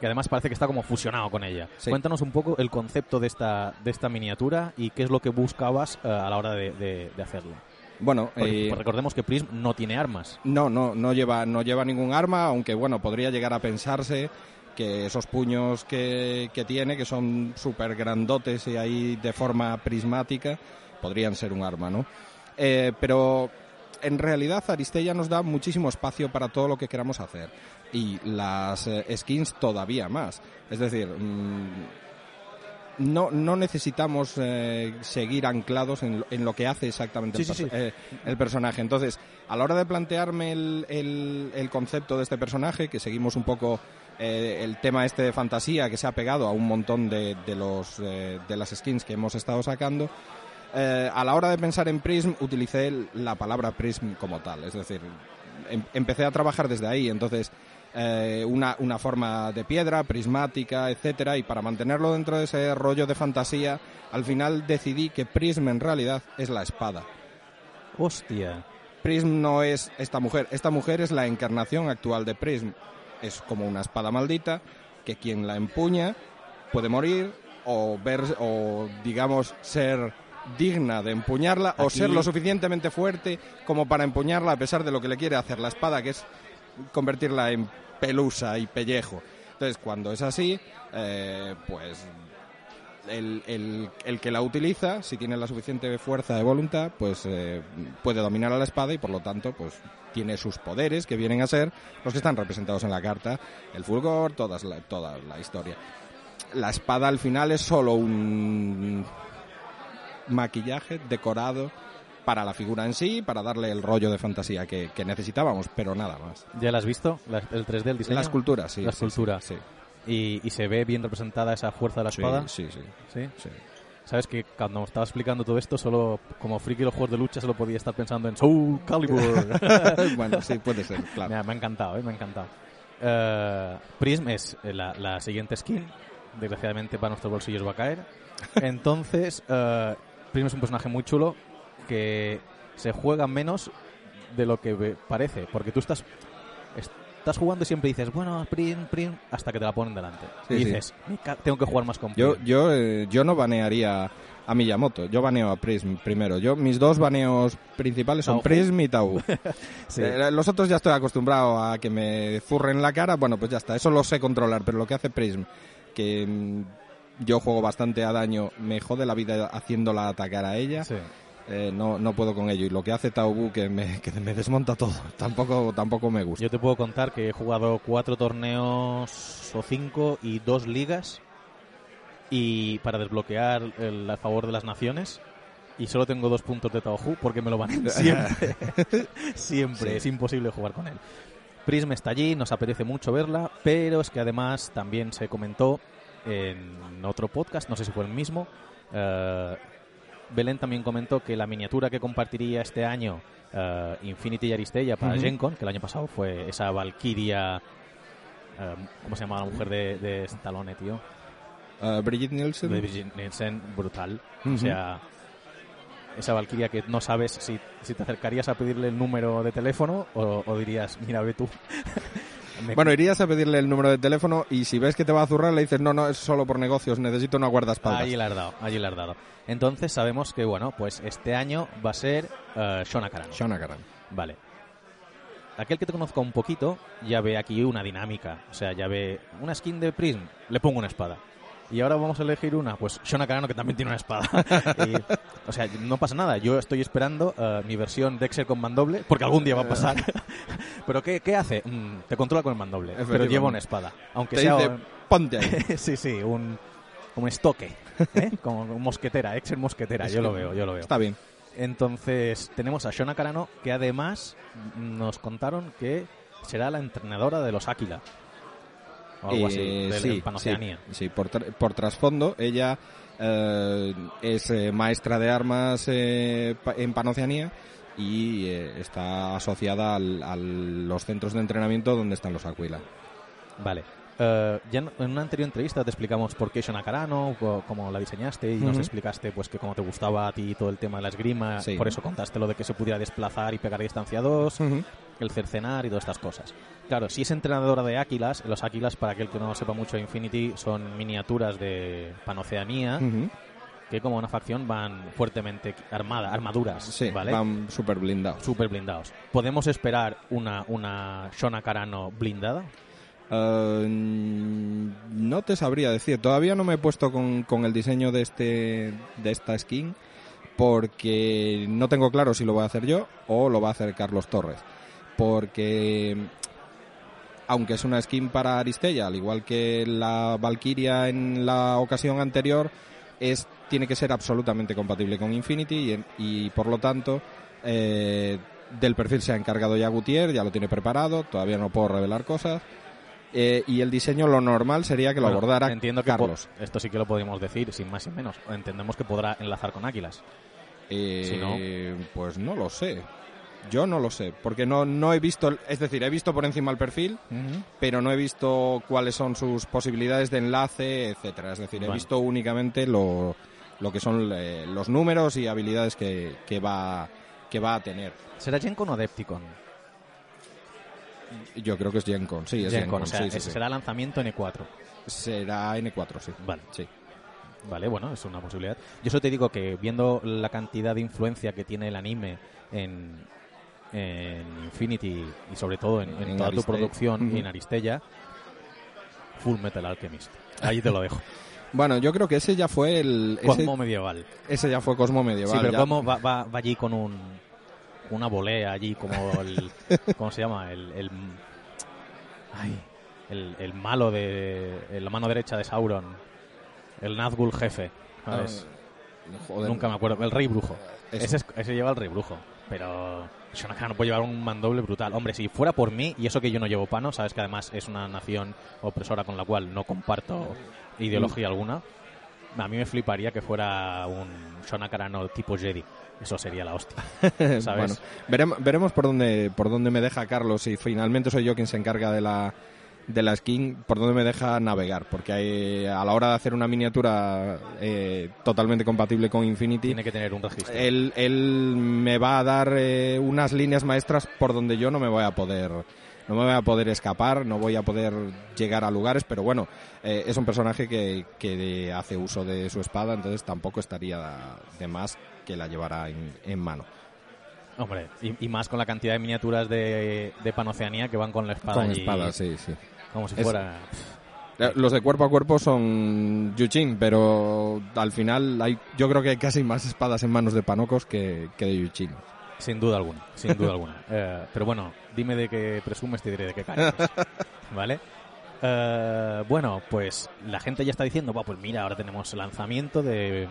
Que además parece que está como fusionado con ella. Sí. Cuéntanos un poco el concepto de esta, de esta miniatura y qué es lo que buscabas eh, a la hora de, de- de hacerlo. Bueno, Porque, eh, pues recordemos que Prism no tiene armas. no, no, no lleva, no lleva ningún arma, aunque bueno, podría llegar a pensarse que esos puños que, que tiene, que son súper grandotes y ahí de forma prismática, podrían ser un arma, ¿no? Eh, pero en realidad Aristella nos da muchísimo espacio para todo lo que queramos hacer. Y las eh, skins todavía más. Es decir, mm, no, no necesitamos eh, seguir anclados en, lo- en lo que hace exactamente Sí, el, sí, perso- sí. eh, el personaje. Entonces, a la hora de plantearme el, el- el concepto de este personaje, que seguimos un poco eh, el tema este de fantasía que se ha pegado a un montón de, de los, de las skins que hemos estado sacando, a la hora de pensar en Prism utilicé la palabra Prism como tal. Es decir, em- empecé a trabajar desde ahí. Entonces, eh, una, una forma de piedra, prismática, etcétera, y para mantenerlo dentro de ese rollo de fantasía, al final decidí que Prism en realidad es la espada. Hostia. Prism no es esta mujer, esta mujer es la encarnación actual de Prism. Es como una espada maldita que quien la empuña puede morir o ver o digamos ser digna de empuñarla o ser lo suficientemente fuerte como para empuñarla a pesar de lo que le quiere hacer la espada, que es convertirla en pelusa y pellejo. Entonces, cuando es así, eh, pues el, el- el que la utiliza, si tiene la suficiente fuerza de voluntad, pues eh, puede dominar a la espada y por lo tanto, pues tiene sus poderes que vienen a ser los que están representados en la carta, el fulgor, todas la- toda la historia. La espada al final es solo un maquillaje decorado para la figura en sí, para darle el rollo de fantasía que, que necesitábamos, pero nada más. ¿Ya la has visto? La- el 3D, el diseño. La escultura, sí. La sí, sí, escultura. Sí, Y, y se ve bien representada esa fuerza de la sí, espada. sí, sí, ¿Sí? sí. Sabes que cuando estaba explicando todo esto, solo como friki los juegos de lucha, solo podía estar pensando en Soul Calibur. *laughs* bueno, sí, puede ser, *laughs* claro. me, ha, me ha encantado, ¿eh? me ha encantado. Eh, Prism es eh, la, la siguiente skin. Desgraciadamente para nuestros bolsillos va a caer. Entonces, eh, Prism es un personaje muy chulo que se juega menos de lo que parece. Porque tú estás, estás jugando y siempre dices, bueno, Prism, Prism, hasta que te la ponen delante. Sí, y dices, "Me ca- tengo que jugar más con Yo, Prism". yo, eh, yo no banearía a Miyamoto, yo baneo a Prism primero. Yo Mis dos baneos principales son. Prism y Tau. *laughs* Sí. Eh, los otros ya estoy acostumbrado a que me zurren la cara, bueno, pues ya está, eso lo sé controlar, pero lo que hace Prism, que mm, yo juego bastante a daño, me jode la vida haciéndola atacar a ella, Sí. Eh, no, no puedo con ello. Y lo que hace Taubu, que me, *laughs* que me desmonta todo, tampoco, tampoco me gusta. Yo te puedo contar que he jugado cuatro torneos o cinco y dos ligas y para desbloquear el a favor de las naciones y solo tengo dos puntos de Taohu porque me lo van *laughs* siempre. *laughs* siempre, Sí. es imposible jugar con él. Prism está allí, nos apetece mucho verla, pero es que además también se comentó en otro podcast, no sé si fue el mismo, eh, Belén también comentó que la miniatura que compartiría este año eh, Infinity y Aristella para Ujú. Gen Con, que el año pasado fue esa Valkyria, eh, ¿cómo se llama la mujer de, de Stallone, tío? Uh, Brigitte Nielsen. De Brigitte Nielsen, brutal. O sea, esa Valkyria que no sabes si, si te acercarías a pedirle el número de teléfono o, o dirías, mira, ve tú. *laughs* Bueno, irías a pedirle el número de teléfono y si ves que te va a zurrar le dices, no, no, es solo por negocios, necesito una guardaespaldas. Allí la has dado, allí la has dado. Entonces sabemos que, bueno, pues este año va a ser uh, Shona Carano. Shona Karan. Vale. Aquel que te conozca un poquito ya ve aquí una dinámica. O sea, ya ve una skin de Prism, le pongo una espada. Y ahora vamos a elegir una, pues Shona Carano que también tiene una espada. *laughs* Y, o sea, no pasa nada. Yo estoy esperando eh, mi versión de Excel con mandoble, porque algún día va a pasar. *laughs* Pero ¿qué, qué hace? Mm, te controla con el mandoble, pero lleva una espada. Aunque Te sea... dice, ponte ahí. *laughs* sí, sí, un, un estoque. *laughs* ¿eh? Como mosquetera, Excel mosquetera. Es Yo lo veo, yo lo veo. Está bien. Entonces, tenemos a Shona Carano, que además nos contaron que será la entrenadora de los Áquila. O algo así, Eh, de sí, Panoceanía. sí, sí, por, tra- por trasfondo, ella eh, es eh, maestra de armas eh, pa- en Panoceanía y eh, está asociada al- a los centros de entrenamiento donde están los Aquila. Vale. Eh, ya en en una anterior entrevista te explicamos por qué Shona Carano, cómo la diseñaste y nos explicaste pues que cómo te gustaba a ti todo el tema de la esgrima, Sí. por eso contaste lo de que se pudiera desplazar y pegar a distancia 2, el cercenar y todas estas cosas. Claro, si es entrenadora de Áquilas, los Áquilas, para aquel que no sepa mucho de Infinity, son miniaturas de Panoceanía Ujú. que como una facción van fuertemente armada, armaduras, Sí, ¿vale? van súper blindados. Súper blindados. ¿Podemos esperar una, una Shona Carano blindada? Eh, no te sabría decir. Todavía no me he puesto con, con el diseño de este de esta skin porque no tengo claro si lo voy a hacer yo o lo va a hacer Carlos Torres. Porque aunque es una skin para Aristella, al igual que la Valkyria en la ocasión anterior, es tiene que ser absolutamente compatible con Infinity y, y por lo tanto eh, del perfil se ha encargado ya Gutiérrez, ya lo tiene preparado, todavía no puedo revelar cosas. Eh, y el diseño lo normal sería que lo Bueno, abordara entiendo que Carlos. esto sí que lo podríamos decir, sin más y menos. Entendemos que podrá enlazar con Áquilas. Eh, Si no- Pues no lo sé. Yo no lo sé, porque no, no he visto, es decir, he visto por encima el perfil, pero no he visto cuáles son sus posibilidades de enlace, etcétera. Es decir, he visto únicamente lo, lo que son eh, los números y habilidades que, que va que va a tener. ¿Será Gencon o Depticon? Yo creo que es Gencon, sí, es Gencon, Gencon, o sea, sí, sí, ese sí. será lanzamiento N4. Será N4, sí. Vale. Sí. Vale, bueno, es una posibilidad. Yo solo te digo que viendo la cantidad de influencia que tiene el anime en, en Infinity y sobre todo en, en En toda tu producción y en Aristella, Full Metal Alchemist. Ahí te lo dejo. *laughs* Bueno, yo creo que ese ya fue el ese, Cosmo medieval. ese ya fue Cosmo medieval. sí, pero ya. Cosmo va, va, va allí con un una volea allí como el *laughs* ¿cómo se llama? El, el ay, el, el malo de la mano derecha de Sauron, el Nazgûl jefe, ¿sabes? Ah, joder. Nunca me acuerdo. El Rey Brujo. Ese, es- ese lleva el Rey Brujo. Pero Shonaka no puede llevar un mandoble brutal. Hombre, si fuera por mí, y eso que yo no llevo pano, sabes que además es una nación opresora con la cual no comparto ideología alguna, a mí me fliparía que fuera un Shonakarano tipo Jedi. Eso sería la hostia. *laughs* ¿Sabes? Bueno, veremos, veremos por dónde por dónde me deja Carlos si finalmente soy yo quien se encarga de la de la skin, por dónde me deja navegar, porque hay- a la hora de hacer una miniatura eh, totalmente compatible con Infinity, Tiene que tener un registro. él, él me va a dar eh, unas líneas maestras por donde yo no me voy a poder no me voy a poder escapar, no voy a poder llegar a lugares, pero bueno, eh, es un personaje que, que hace uso de su espada, entonces tampoco estaría de más que la llevara en, en mano. Hombre, y, y más con la cantidad de miniaturas de, de Panoceanía que van con la espada Con allí, espada, sí, sí. Como si Es- fuera... Eh, Los de cuerpo a cuerpo son Yuchin, pero al final hay, yo creo que hay casi más espadas en manos de Panocos que, que de Yuchin. Sin duda alguna, sin duda alguna. *laughs* Eh, pero bueno, dime de qué presumes, te diré de qué careces. *laughs* ¿Vale? Eh, bueno, pues la gente ya está diciendo, "Buah, pues mira, ahora tenemos lanzamiento de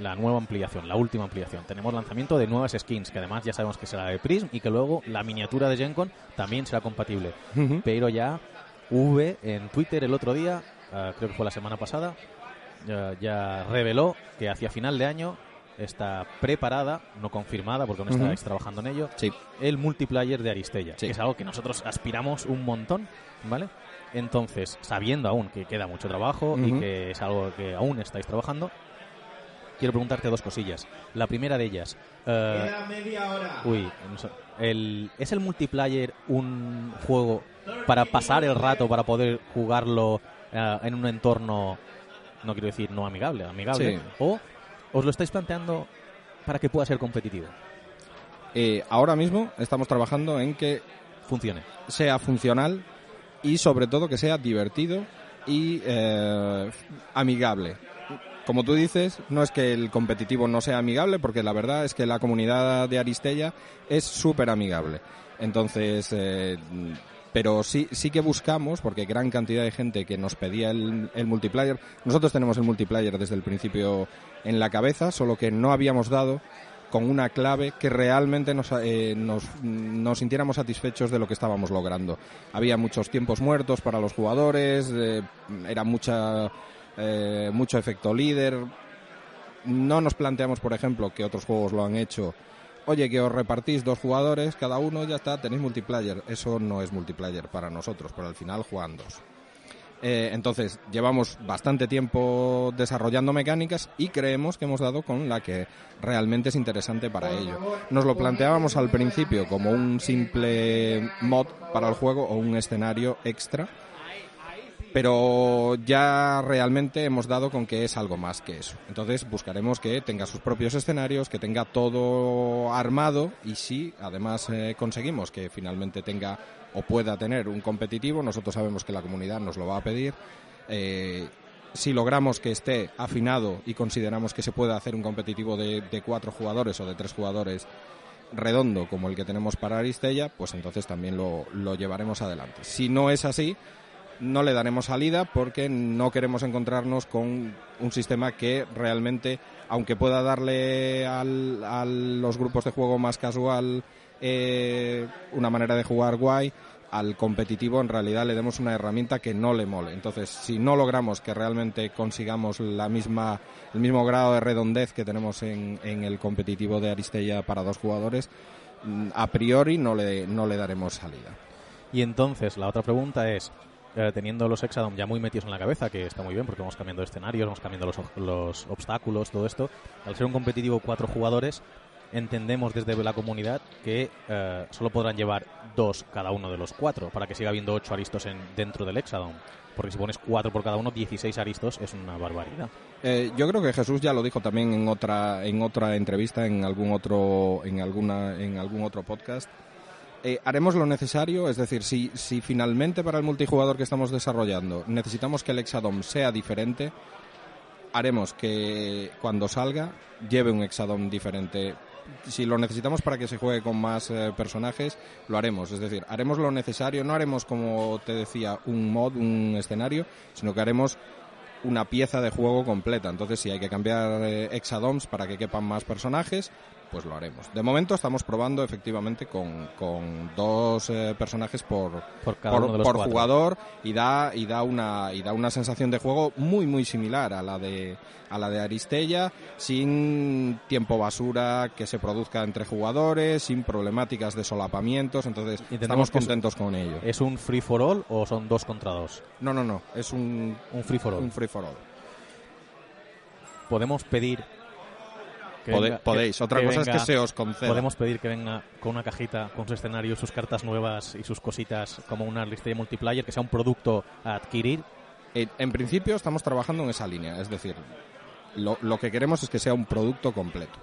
la nueva ampliación, la última ampliación. Tenemos lanzamiento de nuevas skins, que además ya sabemos que será de Prism y que luego la miniatura de Gencon también será compatible. Pero ya V en Twitter el otro día, eh, creo que fue la semana pasada, ya reveló que hacia final de año está preparada, no confirmada porque aún Ujú. estáis trabajando en ello, Sí. el multiplayer de Aristella, Sí. que es algo que nosotros aspiramos un montón, ¿vale? Entonces, sabiendo aún que queda mucho trabajo y Ujú. que es algo que aún estáis trabajando, quiero preguntarte dos cosillas. La primera de ellas. eh, media hora. uy, el, ¿es el multiplayer un juego para pasar el rato, para poder jugarlo eh, en un entorno, no quiero decir no amigable, amigable? Sí. ¿O os lo estáis planteando para que pueda ser competitivo? Eh, ahora mismo estamos trabajando en que Funcione. sea funcional y sobre todo que sea divertido y eh, amigable. Como tú dices, no es que el competitivo no sea amigable, porque la verdad es que la comunidad de Aristella es súper amigable. Entonces, eh, pero sí, sí que buscamos, porque gran cantidad de gente que nos pedía el, el multiplayer, nosotros tenemos el multiplayer desde el principio en la cabeza, solo que no habíamos dado con una clave que realmente nos, eh, nos, nos sintiéramos satisfechos de lo que estábamos logrando. Había muchos tiempos muertos para los jugadores, eh, era mucha, eh, mucho efecto líder. No nos planteamos, por ejemplo, que otros juegos lo han hecho. Oye, que os repartís dos jugadores, cada uno ya está, tenéis multiplayer. Eso no es multiplayer para nosotros, pero al final juegan dos. Eh, entonces, llevamos bastante tiempo desarrollando mecánicas y creemos que hemos dado con la que realmente es interesante para ello. Nos lo planteábamos al principio como un simple mod para el juego o un escenario extra, pero ya realmente hemos dado con que es algo más que eso. Entonces buscaremos que tenga sus propios escenarios, que tenga todo armado y si además eh, conseguimos que finalmente tenga o pueda tener un competitivo, nosotros sabemos que la comunidad nos lo va a pedir. eh, si logramos que esté afinado y consideramos que se puede hacer un competitivo de, de cuatro jugadores o de tres jugadores redondo como el que tenemos para Aristella, pues entonces también lo, lo llevaremos adelante. Si no es así, no le daremos salida porque no queremos encontrarnos con un sistema que realmente, aunque pueda darle al- a los grupos de juego más casual eh, una manera de jugar guay, al competitivo en realidad le demos una herramienta que no le mole. Entonces, si no logramos que realmente consigamos la misma, el mismo grado de redondez que tenemos en, en el competitivo de Aristella para dos jugadores, mm, a priori no le, no le daremos salida. Y entonces, la otra pregunta es, eh, teniendo los Exadom ya muy metidos en la cabeza, que está muy bien porque vamos cambiando de escenarios, vamos cambiando los, los obstáculos, todo esto, al ser un competitivo cuatro jugadores, entendemos desde la comunidad que eh, solo podrán llevar dos cada uno de los cuatro, para que siga habiendo ocho aristos en, dentro del Exadom. Porque si pones cuatro por cada uno, 16 aristos es una barbaridad. Eh, yo creo que Jesús ya lo dijo también en otra en otra entrevista en algún otro en alguna en algún otro podcast. Eh, haremos lo necesario, es decir, si, si finalmente para el multijugador que estamos desarrollando necesitamos que el Exadom sea diferente, haremos que cuando salga lleve un Exadom diferente. Si lo necesitamos para que se juegue con más eh, personajes, lo haremos. Es decir, haremos lo necesario, no haremos, como te decía, un mod, un escenario, sino que haremos una pieza de juego completa. Entonces, si hay que cambiar eh, Exadoms para que quepan más personajes, pues lo haremos. De momento estamos probando efectivamente con, con dos eh, personajes por, Por jugador y da y da una y da una sensación de juego muy muy similar a la de a la de Aristella sin tiempo basura que se produzca entre jugadores sin problemáticas de solapamientos entonces estamos contentos con ello ¿Es un free for all o son dos contra dos? no no no es un Un free for all. un free for all Podemos pedir... que Pode- venga- podéis otra que cosa es que se os conceda Podemos pedir que venga con una cajita, con su escenario, sus cartas nuevas y sus cositas, como una lista de multiplayer, que sea un producto a adquirir. En, en principio estamos trabajando en esa línea, es decir, lo, lo que queremos es que sea un producto completo,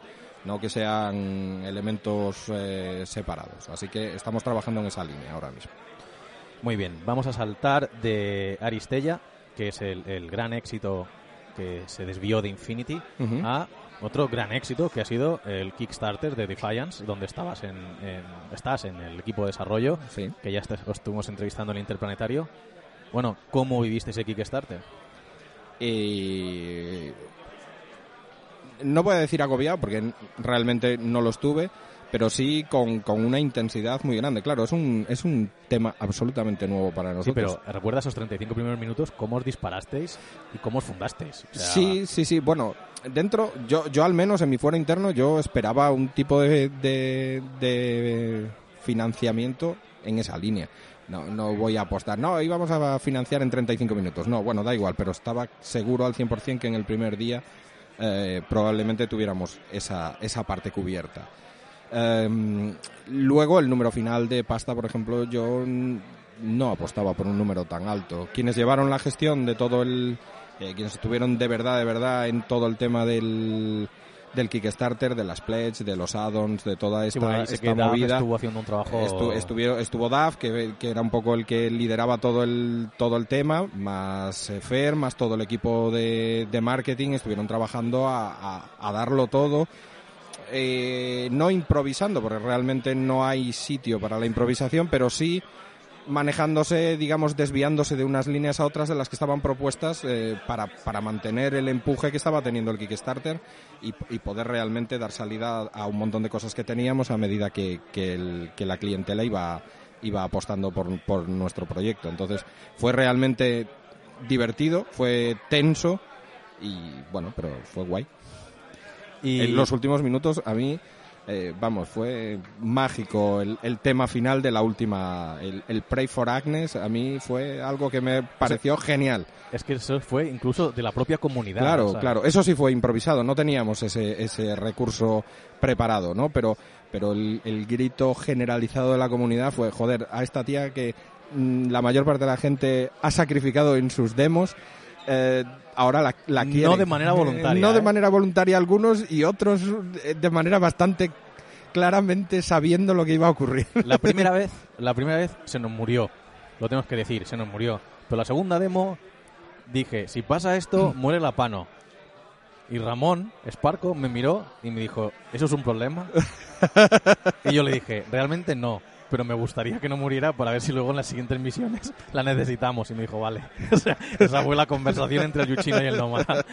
no que sean elementos eh, separados. Así que estamos trabajando en esa línea ahora mismo. Muy bien, vamos a saltar de Aristella, que es el, el gran éxito que se desvió de Infinity, a otro gran éxito que ha sido el Kickstarter de Defiance, donde estabas en, en- estás en el equipo de desarrollo, Sí. que ya est- os estuvimos entrevistando en el Interplanetario. Bueno, ¿cómo viviste ese Kickstarter? No voy a decir agobiado porque realmente no lo estuve, pero sí con, con una intensidad muy grande. Claro, es un, es un tema absolutamente nuevo para Sí, nosotros. pero ¿recuerdas esos 35 primeros minutos cómo os disparasteis y cómo os fundasteis? O sea, Sí, sí, sí. Bueno, dentro, yo, yo al menos en mi fuero interno, yo esperaba un tipo de, de, financiamiento en esa línea. No, no voy a apostar. No, íbamos a financiar en 35 minutos. No, bueno, da igual, pero estaba seguro al 100% que en el primer día eh, probablemente tuviéramos esa, esa parte cubierta. Em, luego, el número final de pasta, por ejemplo, yo no apostaba por un número tan alto. Quienes llevaron la gestión de todo el... Eh, quienes estuvieron de verdad, de verdad en todo el tema del, del Kickstarter, de las pledge, de los add-ons, de toda esta, Sí, bueno, esta movida. estuvo haciendo un trabajo... Estu- estuvieron- estuvo DAF, que, que era un poco el que lideraba todo el, todo el tema, más eh, Fer, más todo el equipo de, de marketing, estuvieron trabajando a, a- a darlo todo. Eh, no improvisando, porque realmente no hay sitio para la improvisación, pero sí manejándose, digamos, desviándose de unas líneas a otras de las que estaban propuestas eh, para, para mantener el empuje que estaba teniendo el Kickstarter y, y poder realmente dar salida a un montón de cosas que teníamos a medida que, que, el- que la clientela iba, iba apostando por, por nuestro proyecto. Entonces fue realmente divertido, fue tenso y bueno, pero fue guay. y En los últimos minutos a mí, eh, vamos, fue mágico el, el tema final de la última, el, el Pray for Agnes, a mí fue algo que me pareció genial. es que eso fue incluso de la propia comunidad. Claro, claro, eso sí fue improvisado, no teníamos ese, ese recurso preparado, ¿no? Pero, pero el, el grito generalizado de la comunidad fue, joder, a esta tía que mm, la mayor parte de la gente ha sacrificado en sus demos, eh, ahora la, la No quiere. de manera voluntaria, No de ¿eh? manera voluntaria algunos y otros eh, de manera bastante claramente sabiendo lo que iba a ocurrir. *laughs* La primera vez, la primera vez se nos murió. Lo tenemos que decir, se nos murió. Pero la segunda demo dije, si pasa esto, muere la pano. Y Ramón, Sparco, me miró y me dijo, ¿eso es un problema? *laughs* y yo le dije, realmente no, pero me gustaría que no muriera para ver si luego en las siguientes misiones la necesitamos. Y me dijo, vale. *laughs* O sea, esa fue la conversación entre el Yuchino y el Nómada.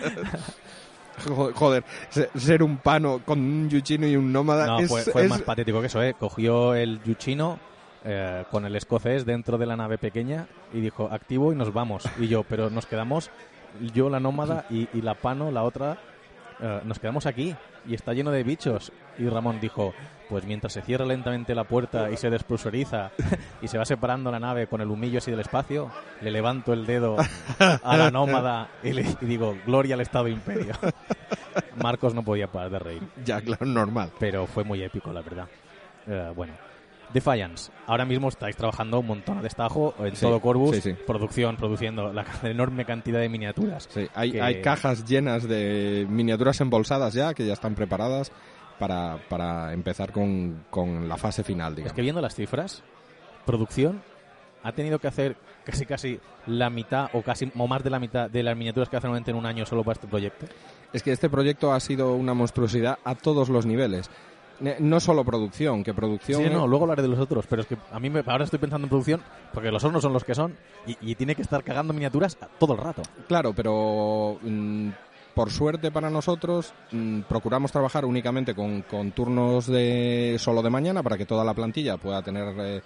Jo- Joder, se- ser un pano con un yuchino y un nómada No, es, fue, fue es- más patético que eso, ¿eh? Cogió el Yuchino eh, con el escocés dentro de la nave pequeña y dijo, activo y nos vamos. Y yo, pero nos quedamos, yo la nómada y, y la pano, la otra, eh, nos quedamos aquí y está lleno de bichos. Y Ramón dijo, pues mientras se cierra lentamente la puerta y se despresuriza y se va separando la nave con el humillo así del espacio, le levanto el dedo a la nómada y, le, y digo, gloria al Estado Imperio. Marcos no podía parar de reír Ya, claro, normal. pero fue muy épico, la verdad. Eh, bueno, Defiance. Ahora mismo estáis trabajando un montón de destajo en Sí, todo Corbus, sí, sí. producción, produciendo la *laughs* enorme cantidad de miniaturas. Sí, hay, que- hay cajas llenas de miniaturas embolsadas ya, que ya están preparadas para, para empezar con, con la fase final, Es digamos. que viendo las cifras, producción ha tenido que hacer casi casi la mitad o casi o más de la mitad de las miniaturas que hace normalmente en un año solo para este proyecto. Es que este proyecto ha sido una monstruosidad a todos los niveles. No solo producción, que producción... Sí, no, luego hablaré de los otros, pero es que a mí me- ahora estoy pensando en producción porque los hornos son los que son y, y tiene que estar cagando miniaturas todo el rato. Claro, pero mm, por suerte para nosotros mm, procuramos trabajar únicamente con, con turnos de solo de mañana para que toda la plantilla pueda tener eh,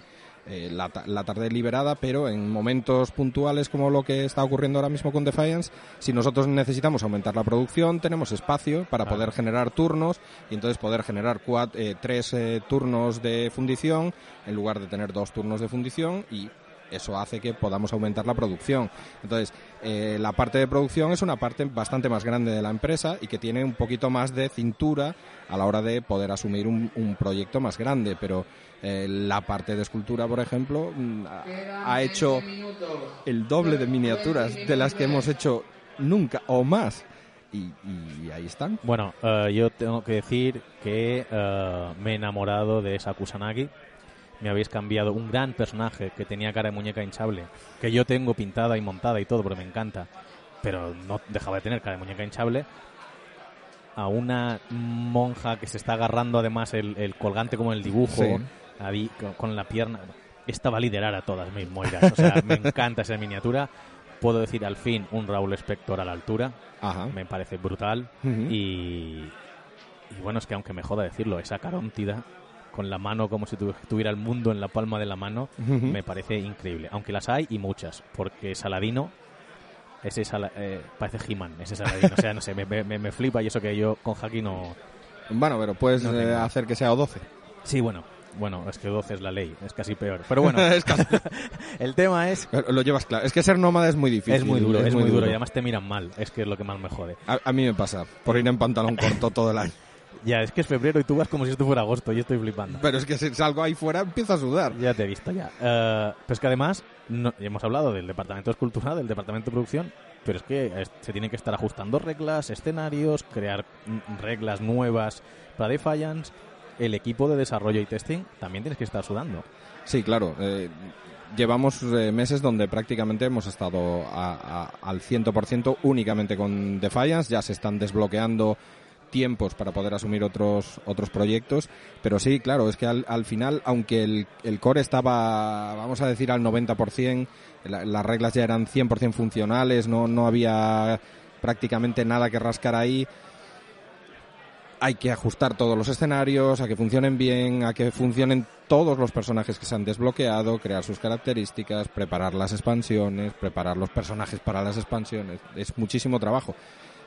eh, la, ta- la tarde liberada, pero en momentos puntuales como lo que está ocurriendo ahora mismo con Defiance, si nosotros necesitamos aumentar la producción, tenemos espacio para Claro. poder generar turnos y entonces poder generar cuat- eh, tres eh, turnos de fundición en lugar de tener dos turnos de fundición y eso hace que podamos aumentar la producción. Entonces, eh, la parte de producción es una parte bastante más grande de la empresa y que tiene un poquito más de cintura a la hora de poder asumir un, un proyecto más grande, pero eh, la parte de escultura, por ejemplo, mm, ha, ha hecho el doble de miniaturas de las que hemos hecho nunca o más. Y, y ahí están. Bueno, eh, yo tengo que decir que me he enamorado de esa Kusanagi. Me habéis cambiado un gran personaje que tenía cara de muñeca hinchable, que yo tengo pintada y montada y todo, porque me encanta, pero no dejaba de tener cara de muñeca hinchable, a una monja que se está agarrando además el, el colgante como en el dibujo, Sí. ahí, con, con la pierna. Esta va a liderar a todas mis moiras. O sea, me encanta esa miniatura. Puedo decir al fin un Raúl Spector a la altura. Ajá. Me parece brutal. Y bueno, es que aunque me joda decirlo, esa caróntida con la mano como si tu- tuviera el mundo en la palma de la mano, me parece increíble. Aunque las hay y muchas, porque Saladino, ese Sala- eh, parece He-Man, ese Saladino. O sea, no sé, me, me- me flipa y eso que yo con Haki no... Bueno, pero puedes No eh, hacer que sea O12. Sí, bueno, Bueno, es que 12 es la ley, es casi peor. Pero bueno, *laughs* casi- *laughs* el tema es... Lo llevas claro. Es que ser nómada es muy difícil. Es muy duro, es, muy duro. y además te miran mal, es que es lo que más me jode. A, a mí me pasa, por ir en pantalón corto todo el año. Ya, es que es febrero y tú vas como si esto fuera agosto, y estoy flipando. Pero es que si salgo ahí fuera empiezo a sudar. Ya te he visto, ya. Eh, pero es que además, no- hemos hablado del departamento de escultura, del departamento de producción, pero es que se tienen que estar ajustando reglas, escenarios, crear mm, reglas nuevas para Defiance. El equipo de desarrollo y testing también tienes que estar sudando. Sí, claro. eh, llevamos eh, meses donde prácticamente hemos estado a- a- al 100% únicamente con Defiance. Ya se están desbloqueando tiempos para poder asumir otros otros proyectos. Pero sí, claro, es que al, al final, aunque el, el core estaba, vamos a decir, al 90%, la- las reglas ya eran 100% funcionales, no, no había prácticamente nada que rascar ahí hay que ajustar todos los escenarios, a que funcionen bien, a que funcionen todos los personajes que se han desbloqueado, crear sus características, preparar las expansiones, preparar los personajes para las expansiones. Es muchísimo trabajo.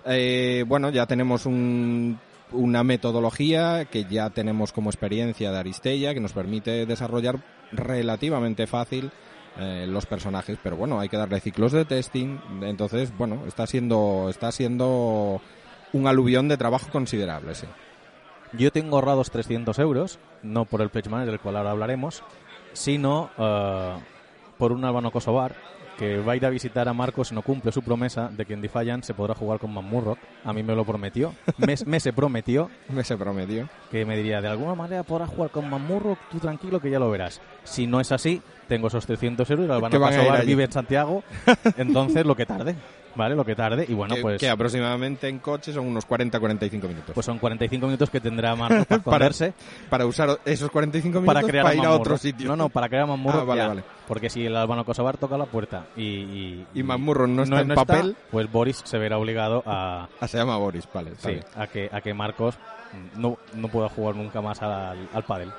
Eh, bueno, ya tenemos un- una metodología que ya tenemos como experiencia de Aristella que nos permite desarrollar relativamente fácil eh, los personajes, pero bueno, hay que darle ciclos de testing, entonces, bueno, está siendo, está siendo un aluvión de trabajo considerable, sí. Yo tengo ahorrados 300 euros, no por el Pledge Manager, del cual ahora hablaremos, sino eh, por un Albano Kosovar que va a ir a visitar a Marcos si no cumple su promesa de que en Defiant se podrá jugar con Mamurrock. A mí me lo prometió, *laughs* me, me se prometió Ese promedio. que me diría, de alguna manera podrás jugar con Mamurrock, tú tranquilo que ya lo verás. Si no es así, tengo esos 300 euros, el Albano Kosovar vive en Santiago, *laughs* entonces lo que tarde, ¿vale? Lo que tarde, y bueno, que, pues... que aproximadamente en coche son unos 40-45 minutos. Pues son 45 minutos que tendrá Marcos para *laughs* Para- esconderse. para usar esos 45 minutos para crear para ir a otro sitio. No, no, para crear Mamurro. Ah, vale, ya. vale. Porque si el Albano Kosovar toca la puerta y. Y, Y Mamurro no está en papel. pues Boris se verá obligado a. Ah, se llama Boris, vale. está sí, bien. a que, a que Marcos no, no pueda jugar nunca más al, al pádel.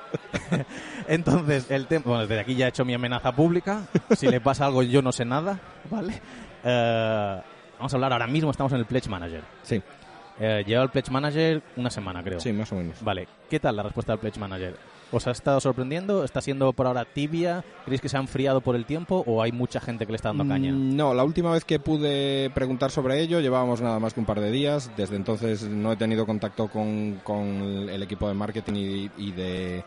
*laughs* Entonces, el tema. Bueno, desde aquí ya he hecho mi amenaza pública. Si le pasa algo, yo no sé nada, ¿vale? Eh, vamos a hablar ahora mismo, estamos en el Pledge Manager. Sí, Eh, lleva el Pledge Manager una semana, creo. sí, más o menos. Vale, ¿qué tal la respuesta del Pledge Manager? ¿Os ha estado sorprendiendo? ¿Está siendo por ahora tibia? ¿Creéis que se ha enfriado por el tiempo o hay mucha gente que le está dando caña? Mm, No, la última vez que pude preguntar sobre ello llevábamos nada más que un par de días. Desde entonces no he tenido contacto con, con el equipo de marketing y, y de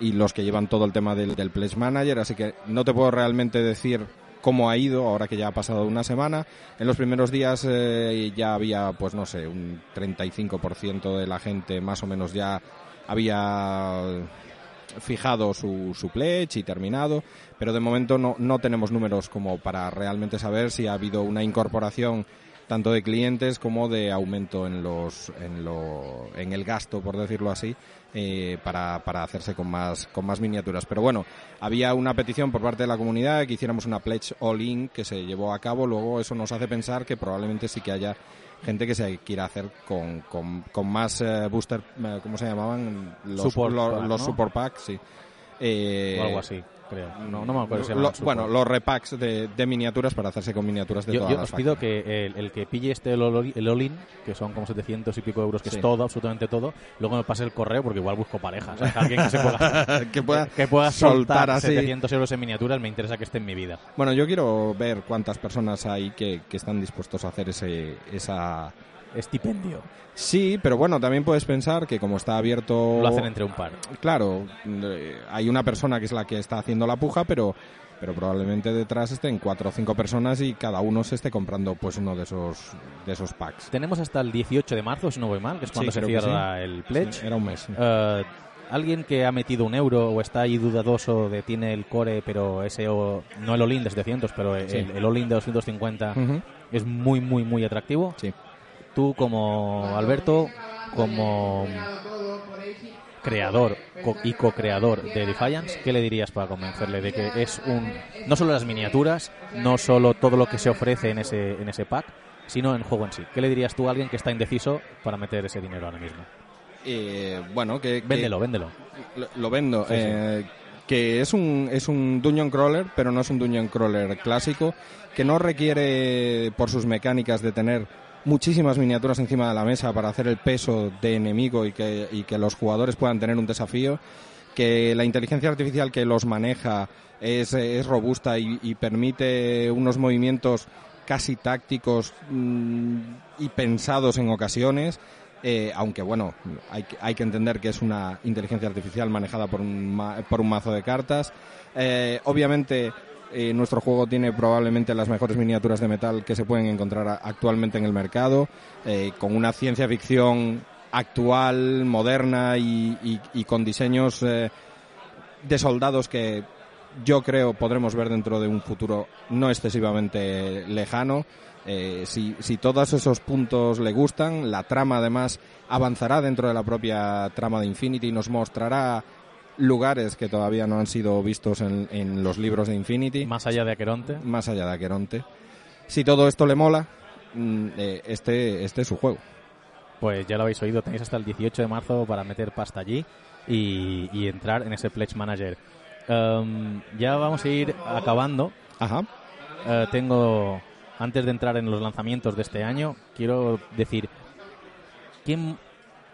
y los que llevan todo el tema del, del Pledge Manager, así que no te puedo realmente decir cómo ha ido ahora que ya ha pasado una semana. En los primeros días eh, ya había, pues no sé, un 35% de la gente más o menos ya había fijado su, su pledge y terminado, pero de momento no, no tenemos números como para realmente saber si ha habido una incorporación tanto de clientes como de aumento en los en lo en el gasto por decirlo así eh, para, para hacerse con más con más miniaturas pero bueno había una petición por parte de la comunidad que hiciéramos una pledge all in que se llevó a cabo luego eso nos hace pensar que probablemente sí que haya gente que se quiera hacer con, con, con más eh, booster eh, ¿cómo se llamaban? los Support los, pack, los ¿no? support packs sí Eh, O algo así, creo. No, no me acuerdo si lo- bueno, los repacks de, de miniaturas para hacerse con miniaturas de Yo, todas yo las os pido que el, el que pille este el all- el all-in, que son como 700 y pico euros, que Sí. es todo, absolutamente todo, luego me pase el correo porque igual busco parejas. ¿sabes? Alguien que se pueda, *laughs* que pueda que pueda soltar soltar así. 700 euros en miniaturas, me interesa que esté en mi vida. Bueno, yo quiero ver cuántas personas hay que, que están dispuestos a hacer ese, esa... Estipendio. Sí, pero bueno, también puedes pensar que como está abierto... Lo hacen entre un par. Claro, eh, hay una persona que es la que está haciendo la puja, pero pero probablemente detrás estén cuatro o cinco personas y cada uno se esté comprando pues uno de esos de esos packs. Tenemos hasta el 18 de marzo, si no voy mal, que es cuando Sí, se cierra el pledge. Sí, era un mes. Eh, alguien que ha metido un euro o está ahí dudadoso de tiene el core, pero ese o, no el all-in de 700, pero el, el all-in de 250 Ujú. es muy, muy, muy atractivo. Sí. Tú como Alberto, como creador co- y co-creador de Defiance, ¿qué le dirías para convencerle de que es un no solo las miniaturas, no solo todo lo que se ofrece en ese en ese pack, sino en juego en sí? ¿Qué le dirías tú a alguien que está indeciso para meter ese dinero ahora mismo? Eh, bueno, que, que- Véndelo, véndelo. Lo, lo vendo. Sí, sí. eh, que es un, es un dungeon crawler, pero no es un dungeon crawler clásico, que no requiere, por sus mecánicas, de tener muchísimas miniaturas encima de la mesa para hacer el peso de enemigo y que, y que los jugadores puedan tener un desafío, que la inteligencia artificial que los maneja es, es robusta y, permite unos movimientos casi tácticos mm, y pensados en ocasiones. Eh, aunque bueno, hay, hay que entender que es una inteligencia artificial manejada por un, ma- por un mazo de cartas. Eh, obviamente, eh, nuestro juego tiene probablemente las mejores miniaturas de metal que se pueden encontrar actualmente en el mercado, eh, con una ciencia ficción actual, moderna y, y- con diseños eh, de soldados que yo creo podremos ver dentro de un futuro no excesivamente lejano. Si, si todos esos puntos le gustan, la trama además avanzará dentro de la propia trama de Infinity y nos mostrará lugares que todavía no han sido vistos en, en los libros de Infinity, Más allá de Aqueronte. más allá de Aqueronte. Si todo esto le mola, mm, eh, este, este es su juego. Pues ya lo habéis oído, tenéis hasta el 18 de marzo para meter pasta allí y, y entrar en ese Pledge Manager. Um, ya vamos a ir acabando. Ajá. Eh, tengo, antes de entrar en los lanzamientos de este año, quiero decir, ¿quién,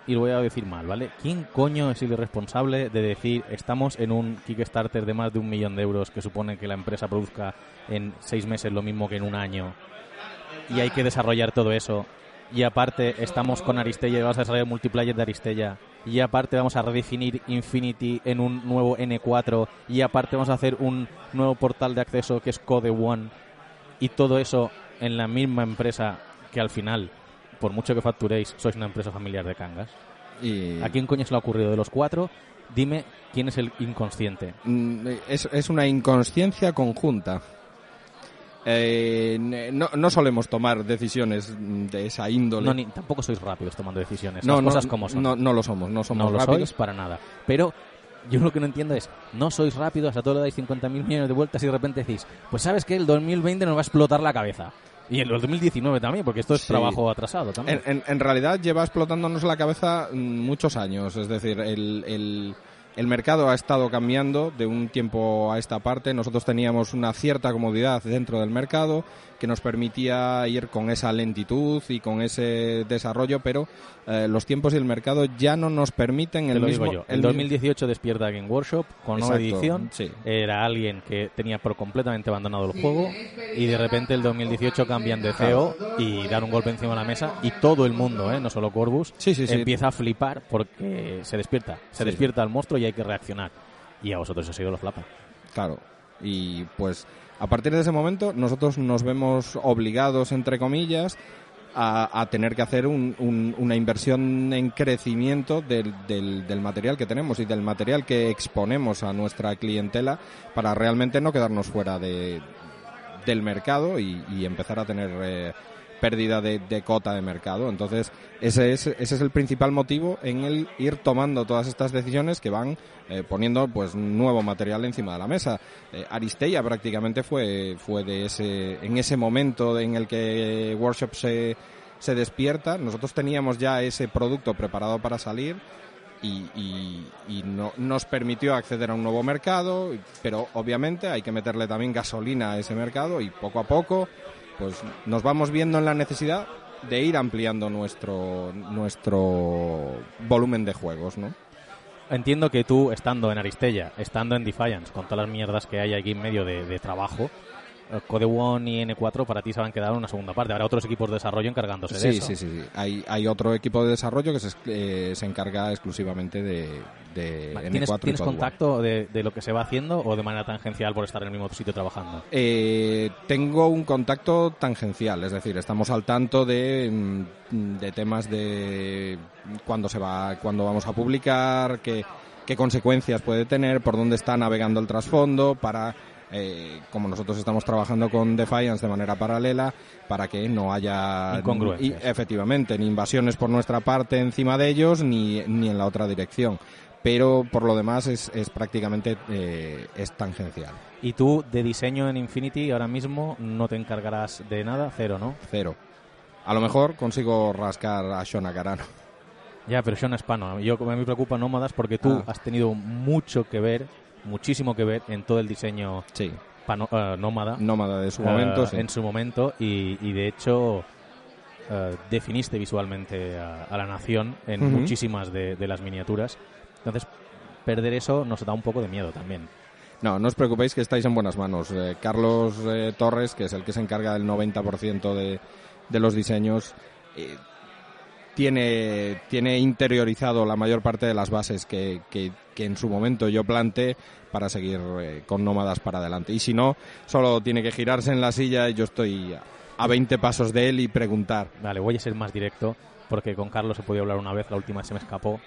y lo voy a decir mal, ¿vale? ¿Quién coño es el responsable de decir, estamos en un Kickstarter de más de un millón de euros que supone que la empresa produzca en seis meses lo mismo que en un año y hay que desarrollar todo eso? Y aparte estamos con Aristella y vamos a desarrollar multiplayer de Aristella. Y aparte vamos a redefinir Infinity en un nuevo N4. Y aparte vamos a hacer un nuevo portal de acceso que es Code One. Y todo eso en la misma empresa que al final, por mucho que facturéis, sois una empresa familiar de cangas. Y ¿A quién coño se le ha ocurrido de los cuatro? Dime quién es el inconsciente. Mm, es, es una inconsciencia conjunta. Eh, no, no solemos tomar decisiones de esa índole. No, ni, tampoco sois rápidos tomando decisiones. No, Las no, cosas como son. No, no lo somos, no somos no lo rápidos. sois para nada. Pero yo lo que no entiendo es, no sois rápidos, a todo le dais 50.000 millones de vueltas y de repente decís, pues sabes que el 2020 nos va a explotar la cabeza. Y el 2019 también, porque esto es Sí. trabajo atrasado también. En, en- en realidad lleva explotándonos la cabeza muchos años. Es decir, el, el- el mercado ha estado cambiando de un tiempo a esta parte. Nosotros teníamos una cierta comodidad dentro del mercado que nos permitía ir con esa lentitud y con ese desarrollo, pero eh, los tiempos y el mercado ya no nos permiten Te el lo mismo. digo yo. el El mi- 2018 despierta Game Workshop con nueva Exacto, edición. sí. Era alguien que tenía por completamente abandonado el juego y de repente el 2018 cambian de CEO y dan un golpe encima de la mesa y todo el mundo, ¿eh? no solo Corbus, Sí, sí, sí. empieza a flipar porque se despierta. Se Sí. despierta el monstruo y hay que reaccionar. Y a vosotros os ha sido los flapa. Claro. Y pues a partir de ese momento nosotros nos vemos obligados, entre comillas, a, tener que hacer un- un- una inversión en crecimiento del, del- material que tenemos y del material que exponemos a nuestra clientela para realmente no quedarnos fuera de, del mercado y, y empezar a tener eh, pérdida de, cota de mercado. Entonces, ese es, el principal motivo en el ir tomando todas estas decisiones que van eh, poniendo pues nuevo material encima de la mesa. Eh, Aristella prácticamente fue, fue de ese, en ese momento en el que Workshop se, despierta. Nosotros teníamos ya ese producto preparado para salir y, y- y no, nos permitió acceder a un nuevo mercado, pero obviamente hay que meterle también gasolina a ese mercado y poco a poco pues nos vamos viendo en la necesidad de ir ampliando nuestro nuestro volumen de juegos, ¿no? Entiendo que tú, estando en Aristella, estando en Defiance, con todas las mierdas que hay aquí en medio de, de trabajo, Code One y N4 para ti se van a quedar en una segunda parte. Habrá otros equipos de desarrollo encargándose de eso. sí, sí, sí. Hay, hay otro equipo de desarrollo que se, eh, se encarga exclusivamente de, de Vale, N4 ¿Tienes, y ¿tienes Code One. contacto de, de lo que se va haciendo o de manera tangencial por estar en el mismo sitio trabajando? Eh, tengo un contacto tangencial, es decir, estamos al tanto de, mm, de temas de cuándo se va, cuándo vamos a publicar, qué, qué consecuencias puede tener, por dónde está navegando el trasfondo, para eh, como nosotros estamos trabajando con Defiance de manera paralela, para que no haya y- efectivamente ni invasiones por nuestra parte encima de ellos ni, ni en la otra dirección. Pero por lo demás es, es prácticamente eh, es tangencial. Y tú, de diseño en Infinity, ahora mismo no te encargarás de nada, cero, ¿no? Cero. A lo mejor consigo rascar a Shona Carano. Ya, pero Sean Spano, yo a mí me preocupa Nómadas porque tú Ah. has tenido mucho que ver, muchísimo que ver en todo el diseño Sí, pano- eh, nómada. nómada de su eh, momento. sí. En su momento y, y de hecho eh, definiste visualmente a, a la nación en Ujú. muchísimas de, de las miniaturas. Entonces, perder eso nos da un poco de miedo también. No, no os preocupéis que estáis en buenas manos. Eh, Carlos eh, Torres, que es el que se encarga del 90% de, de los diseños, eh, tiene, tiene interiorizado la mayor parte de las bases que, que, que en su momento yo planteé para seguir eh, con nómadas para adelante. Y si no, solo tiene que girarse en la silla y yo estoy a 20 pasos de él y preguntar. Vale, voy a ser más directo porque con Carlos he podido hablar una vez, la última se me escapó.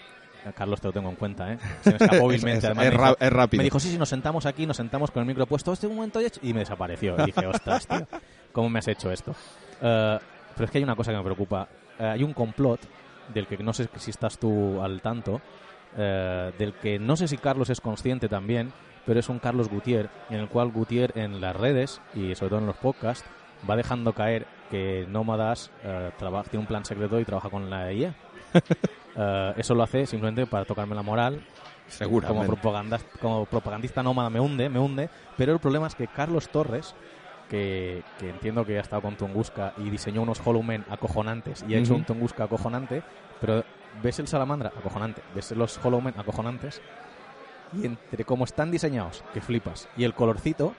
Eh, Carlos, te lo tengo en cuenta, ¿eh? Se me escapó *laughs* vilmente. Es- es ra- dijo- es rápido. Me dijo, sí, sí, nos sentamos aquí, nos sentamos con el micro puesto, este momento ya he hecho-", y me desapareció. Y dije, ostras, tío, ¿cómo me has hecho esto? Eh, pero es que hay una cosa que me preocupa. Eh, hay un complot del que no sé si estás tú al tanto, eh, del que no sé si Carlos es consciente también, pero es un Carlos Gutier, en el cual Gutier en las redes y sobre todo en los podcasts va dejando caer que Nómadas eh, tiene un plan secreto y trabaja con la IA. *laughs* Eh, eso lo hace simplemente para tocarme la moral. Como, Seguramente. propaganda, como propagandista nómada me hunde, me hunde. Pero el problema es que Carlos Torres, que, que entiendo que ha estado con Tunguska y diseñó unos Hollow Men acojonantes y ha hecho Ujú. un Tunguska acojonante, pero ves el Salamandra acojonante, ves los Hollow Men acojonantes y entre cómo están diseñados, que flipas, y el colorcito,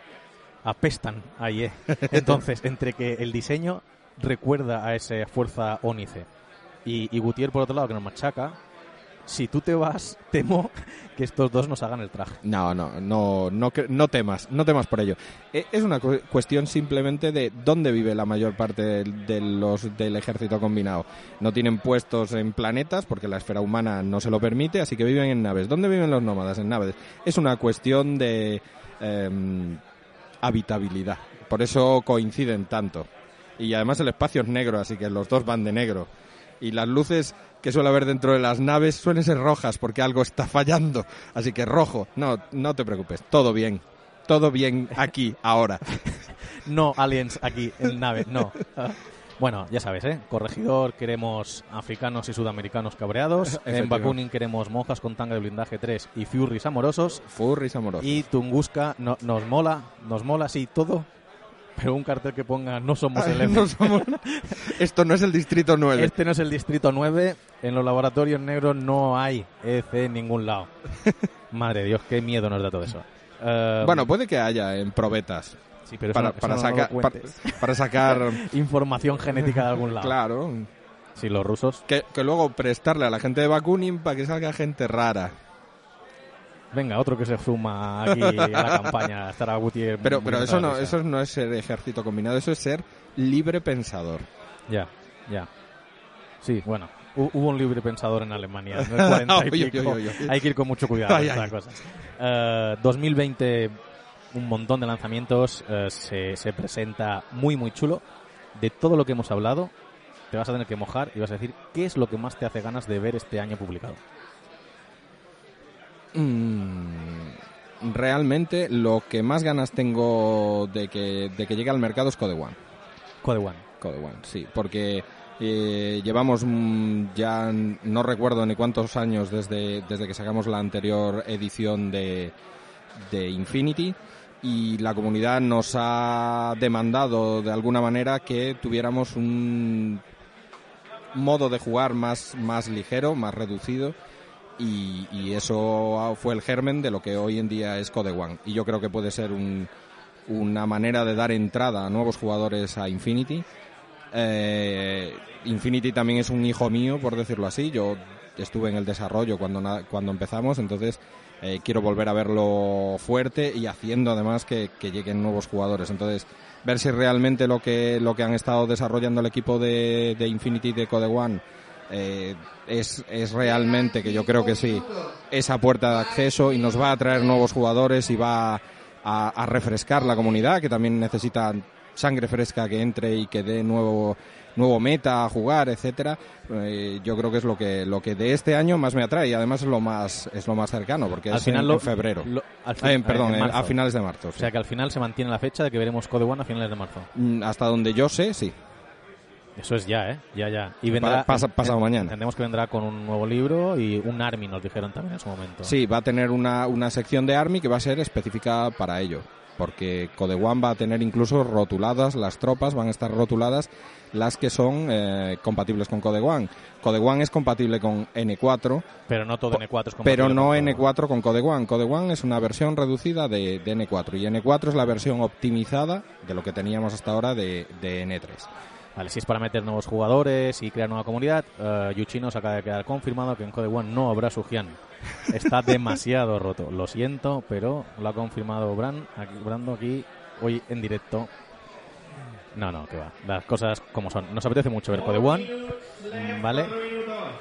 apestan a IE. *laughs* Entonces, entre que el diseño recuerda a esa fuerza ónice y, y Gutiérrez, por otro lado, que nos machaca, si tú te vas, *laughs* temo que estos dos nos hagan el traje. No, no, no, no, no temas, no temas por ello. Eh, Es una cu- cuestión simplemente de dónde vive la mayor parte del- de, los del ejército combinado. No tienen puestos en planetas porque la esfera humana no se lo permite, así que viven en naves. ¿Dónde viven los nómadas? En naves. Es una cuestión de em, habitabilidad. Por eso coinciden tanto. Y además el espacio es negro, así que los dos van de negro. Y las luces que suele haber dentro de las naves suelen ser rojas porque algo está fallando. Así que rojo. No, no te preocupes. Todo bien. Todo bien aquí, ahora. *laughs* No aliens aquí en nave, no. Bueno, ya sabes, ¿eh? Corregidor queremos africanos y sudamericanos cabreados. *laughs* En. Bakunin queremos monjas con tanga de blindaje 3 y furries amorosos. Furries amorosos. Y Tunguska no- nos mola, nos mola, sí, todo. Pero un cartel que ponga no somos el M. No somos- *laughs* Esto no es el distrito 9. Este no es el distrito 9. En los laboratorios negros no hay EC en ningún lado. *laughs* Madre Dios, qué miedo nos da todo eso. Eh, Bueno, puede que haya en probetas. sí, pero eso Para, no- eso para, no lo sacar, para, para sacar. *laughs* información genética de algún lado. claro. Sí, los rusos. Que, que luego prestarle a la gente de Bakunin para que salga gente rara. Venga, otro que se suma aquí *laughs* a la campaña. Estará Gutiérrez. Pero, pero eso no, eso no es ser ejército combinado, eso es ser libre pensador. Ya, ya. Sí, bueno. hu- Hubo un libre pensador en Alemania. *laughs* En el 40 y pico. Hay que ir con mucho cuidado Ay, con estas ay. cosas. Eh, 2020, un montón de lanzamientos. eh, se, se presenta muy, muy chulo. De todo lo que hemos hablado, te vas a tener que mojar y vas a decir qué es lo que más te hace ganas de ver este año publicado. Mm, realmente lo que más ganas tengo de que, de que llegue al mercado es Code One. Code One. Code One, sí, porque eh, llevamos mm, ya no recuerdo ni cuántos años desde, desde que sacamos la anterior edición de, de Infinity y la comunidad nos ha demandado de alguna manera que tuviéramos un modo de jugar más, más ligero, más reducido y, y eso fue el germen de lo que hoy en día es Code One y yo creo que puede ser un, una manera de dar entrada a nuevos jugadores a Infinity. Eh, Infinity también es un hijo mío, por decirlo así. Yo estuve en el desarrollo cuando, cuando empezamos, entonces eh, quiero volver a verlo fuerte y haciendo además que, que lleguen nuevos jugadores. Entonces, ver si realmente lo que, lo que han estado desarrollando el equipo de, de Infinity de Code One eh, es, es realmente, que yo creo que sí, esa puerta de acceso y nos va a traer nuevos jugadores y va a, a refrescar la comunidad, que también necesita sangre fresca que entre y que dé nuevo nuevo meta a jugar, etcétera. Eh, yo creo que es lo que lo que de este año más me atrae y además es lo más es lo más cercano porque Al es final en, lo- en febrero. lo- al fin- Eh, perdón, en marzo. a finales de marzo. O sí. sea que al final se mantiene la fecha de que veremos Code One a finales de marzo. Mm, Hasta donde yo sé, sí. Eso es ya, ¿eh? Ya, ya. Y vendrá. pasa- pasado mañana. Entendemos que vendrá con un nuevo libro y un Army, nos dijeron también en su momento. Sí, va a tener una, una sección de Army que va a ser específica para ello. porque Code One va a tener incluso rotuladas las tropas, van a estar rotuladas las que son eh, compatibles con Code One. Code One es compatible con N4, Pero no todo N4 es compatible pero no con todo. N4 con Code One. Code One es una versión reducida de, de N4 y N4 es la versión optimizada de lo que teníamos hasta ahora de, de N3. Vale, si es para meter nuevos jugadores y crear nueva comunidad, eh, Yuchi nos acaba de quedar confirmado que en Code One no habrá Sujian. Está *laughs* demasiado roto. Lo siento, pero lo ha confirmado Bran, aquí, Brando aquí hoy en directo. No, no, que va. Las cosas como son. Nos apetece mucho ver Code One, ¿vale?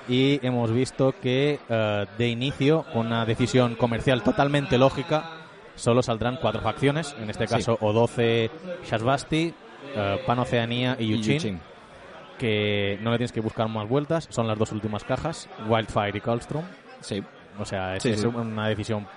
Y hemos visto que eh, de inicio, con una decisión comercial totalmente lógica, solo saldrán cuatro facciones. En este Sí. caso, O12 Shasbasti, eh, Pan Oceanía y Y Yuchin que no le tienes que buscar más vueltas, son las dos últimas cajas, Wildfire y Calstrom. Sí. O sea, es, Sí, es sí. una decisión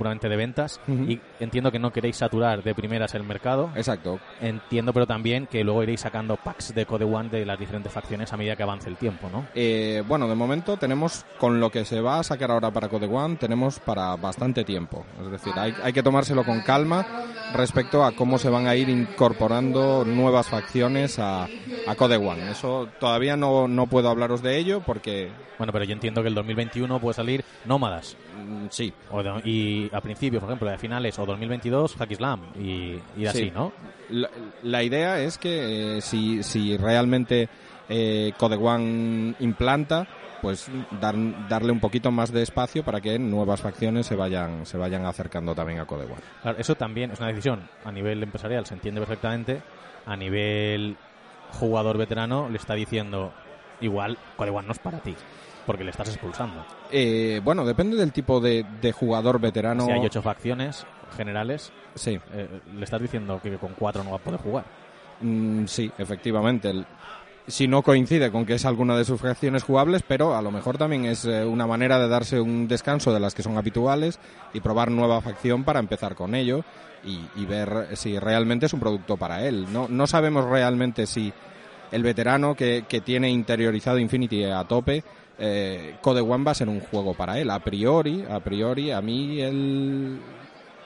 puramente de ventas y entiendo que no queréis saturar de primeras el mercado. Exacto. Entiendo, pero también que luego iréis sacando packs de Code One de las diferentes facciones a medida que avance el tiempo, ¿no? Eh, bueno, de momento tenemos, con lo que se va a sacar ahora para Code One, tenemos para bastante tiempo. Es decir, hay, hay que tomárselo con calma respecto a cómo se van a ir incorporando nuevas facciones a, a Code One. Eso todavía no, no puedo hablaros de ello porque Bueno, pero yo entiendo que el 2021 puede salir Nómadas. Mm, sí, O de- y a principios, por ejemplo, de finales, o 2022, Hack Islam. Y, y así, Sí. ¿no? La, la idea es que eh, si, si realmente eh, Code One implanta, pues dar, darle un poquito más de espacio para que nuevas facciones se vayan, se vayan acercando también a Code One. Claro, eso también es una decisión a nivel empresarial, se entiende perfectamente. A nivel jugador veterano le está diciendo, igual, Code One no es para ti, porque le estás expulsando. Eh, bueno, depende del tipo de, de jugador veterano. Si hay ocho facciones generales, Sí, eh, le estás diciendo que con cuatro no va a poder jugar. mm, sí, efectivamente. El- si no coincide con que es alguna de sus fracciones jugables, pero a lo mejor también es eh, una manera de darse un descanso de las que son habituales y probar nueva facción para empezar con ello y, y ver si realmente es un producto para él. No, no sabemos realmente si el veterano que, que tiene interiorizado Infinity a tope, eh, Code One va a ser un juego para él. A priori, a priori, a mí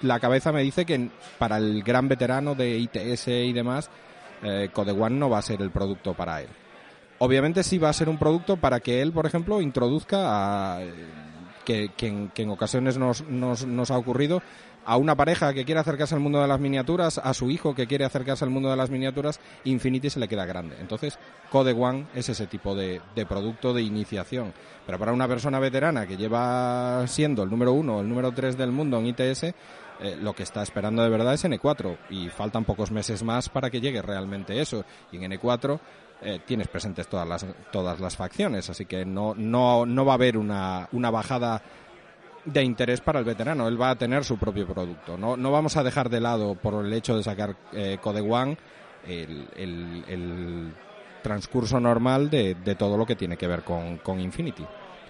la cabeza me dice que para el gran veterano de ITS y demás, eh, Code One no va a ser el producto para él. Obviamente sí va a ser un producto para que él, por ejemplo, introduzca a, eh, que, que en, que en ocasiones nos, nos, nos ha ocurrido a una pareja que quiere acercarse al mundo de las miniaturas, a su hijo que quiere acercarse al mundo de las miniaturas, Infinity se le queda grande. Entonces, Code One es ese tipo de, de producto de iniciación. Pero para una persona veterana que lleva siendo el número uno el número tres del mundo en ITS, eh, lo que está esperando de verdad es N4 y faltan pocos meses más para que llegue realmente eso. Y en N4 eh, tienes presentes todas las, todas las facciones, así que no, no, no va a haber una, una bajada de interés para el veterano. Él va a tener su propio producto. No, no vamos a dejar de lado por el hecho de sacar eh, Code One el, el- el transcurso normal de, de todo lo que tiene que ver con, con Infinity.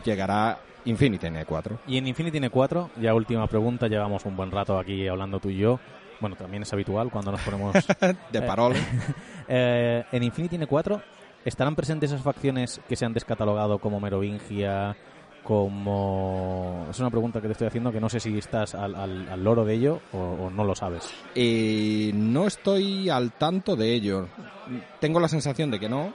Llegará Infinity en E4. Y en Infinity N4, ya última pregunta, llevamos un buen rato aquí hablando tú y yo. Bueno, también es habitual cuando nos ponemos... *laughs* De Eh, parole. *laughs* Eh, en Infinity N4 estarán presentes esas facciones que se han descatalogado como Merovingia, como... Es una pregunta que te estoy haciendo que no sé si estás al, al- al loro de ello o, o no lo sabes. Eh, no estoy al tanto de ello. Tengo la sensación de que no,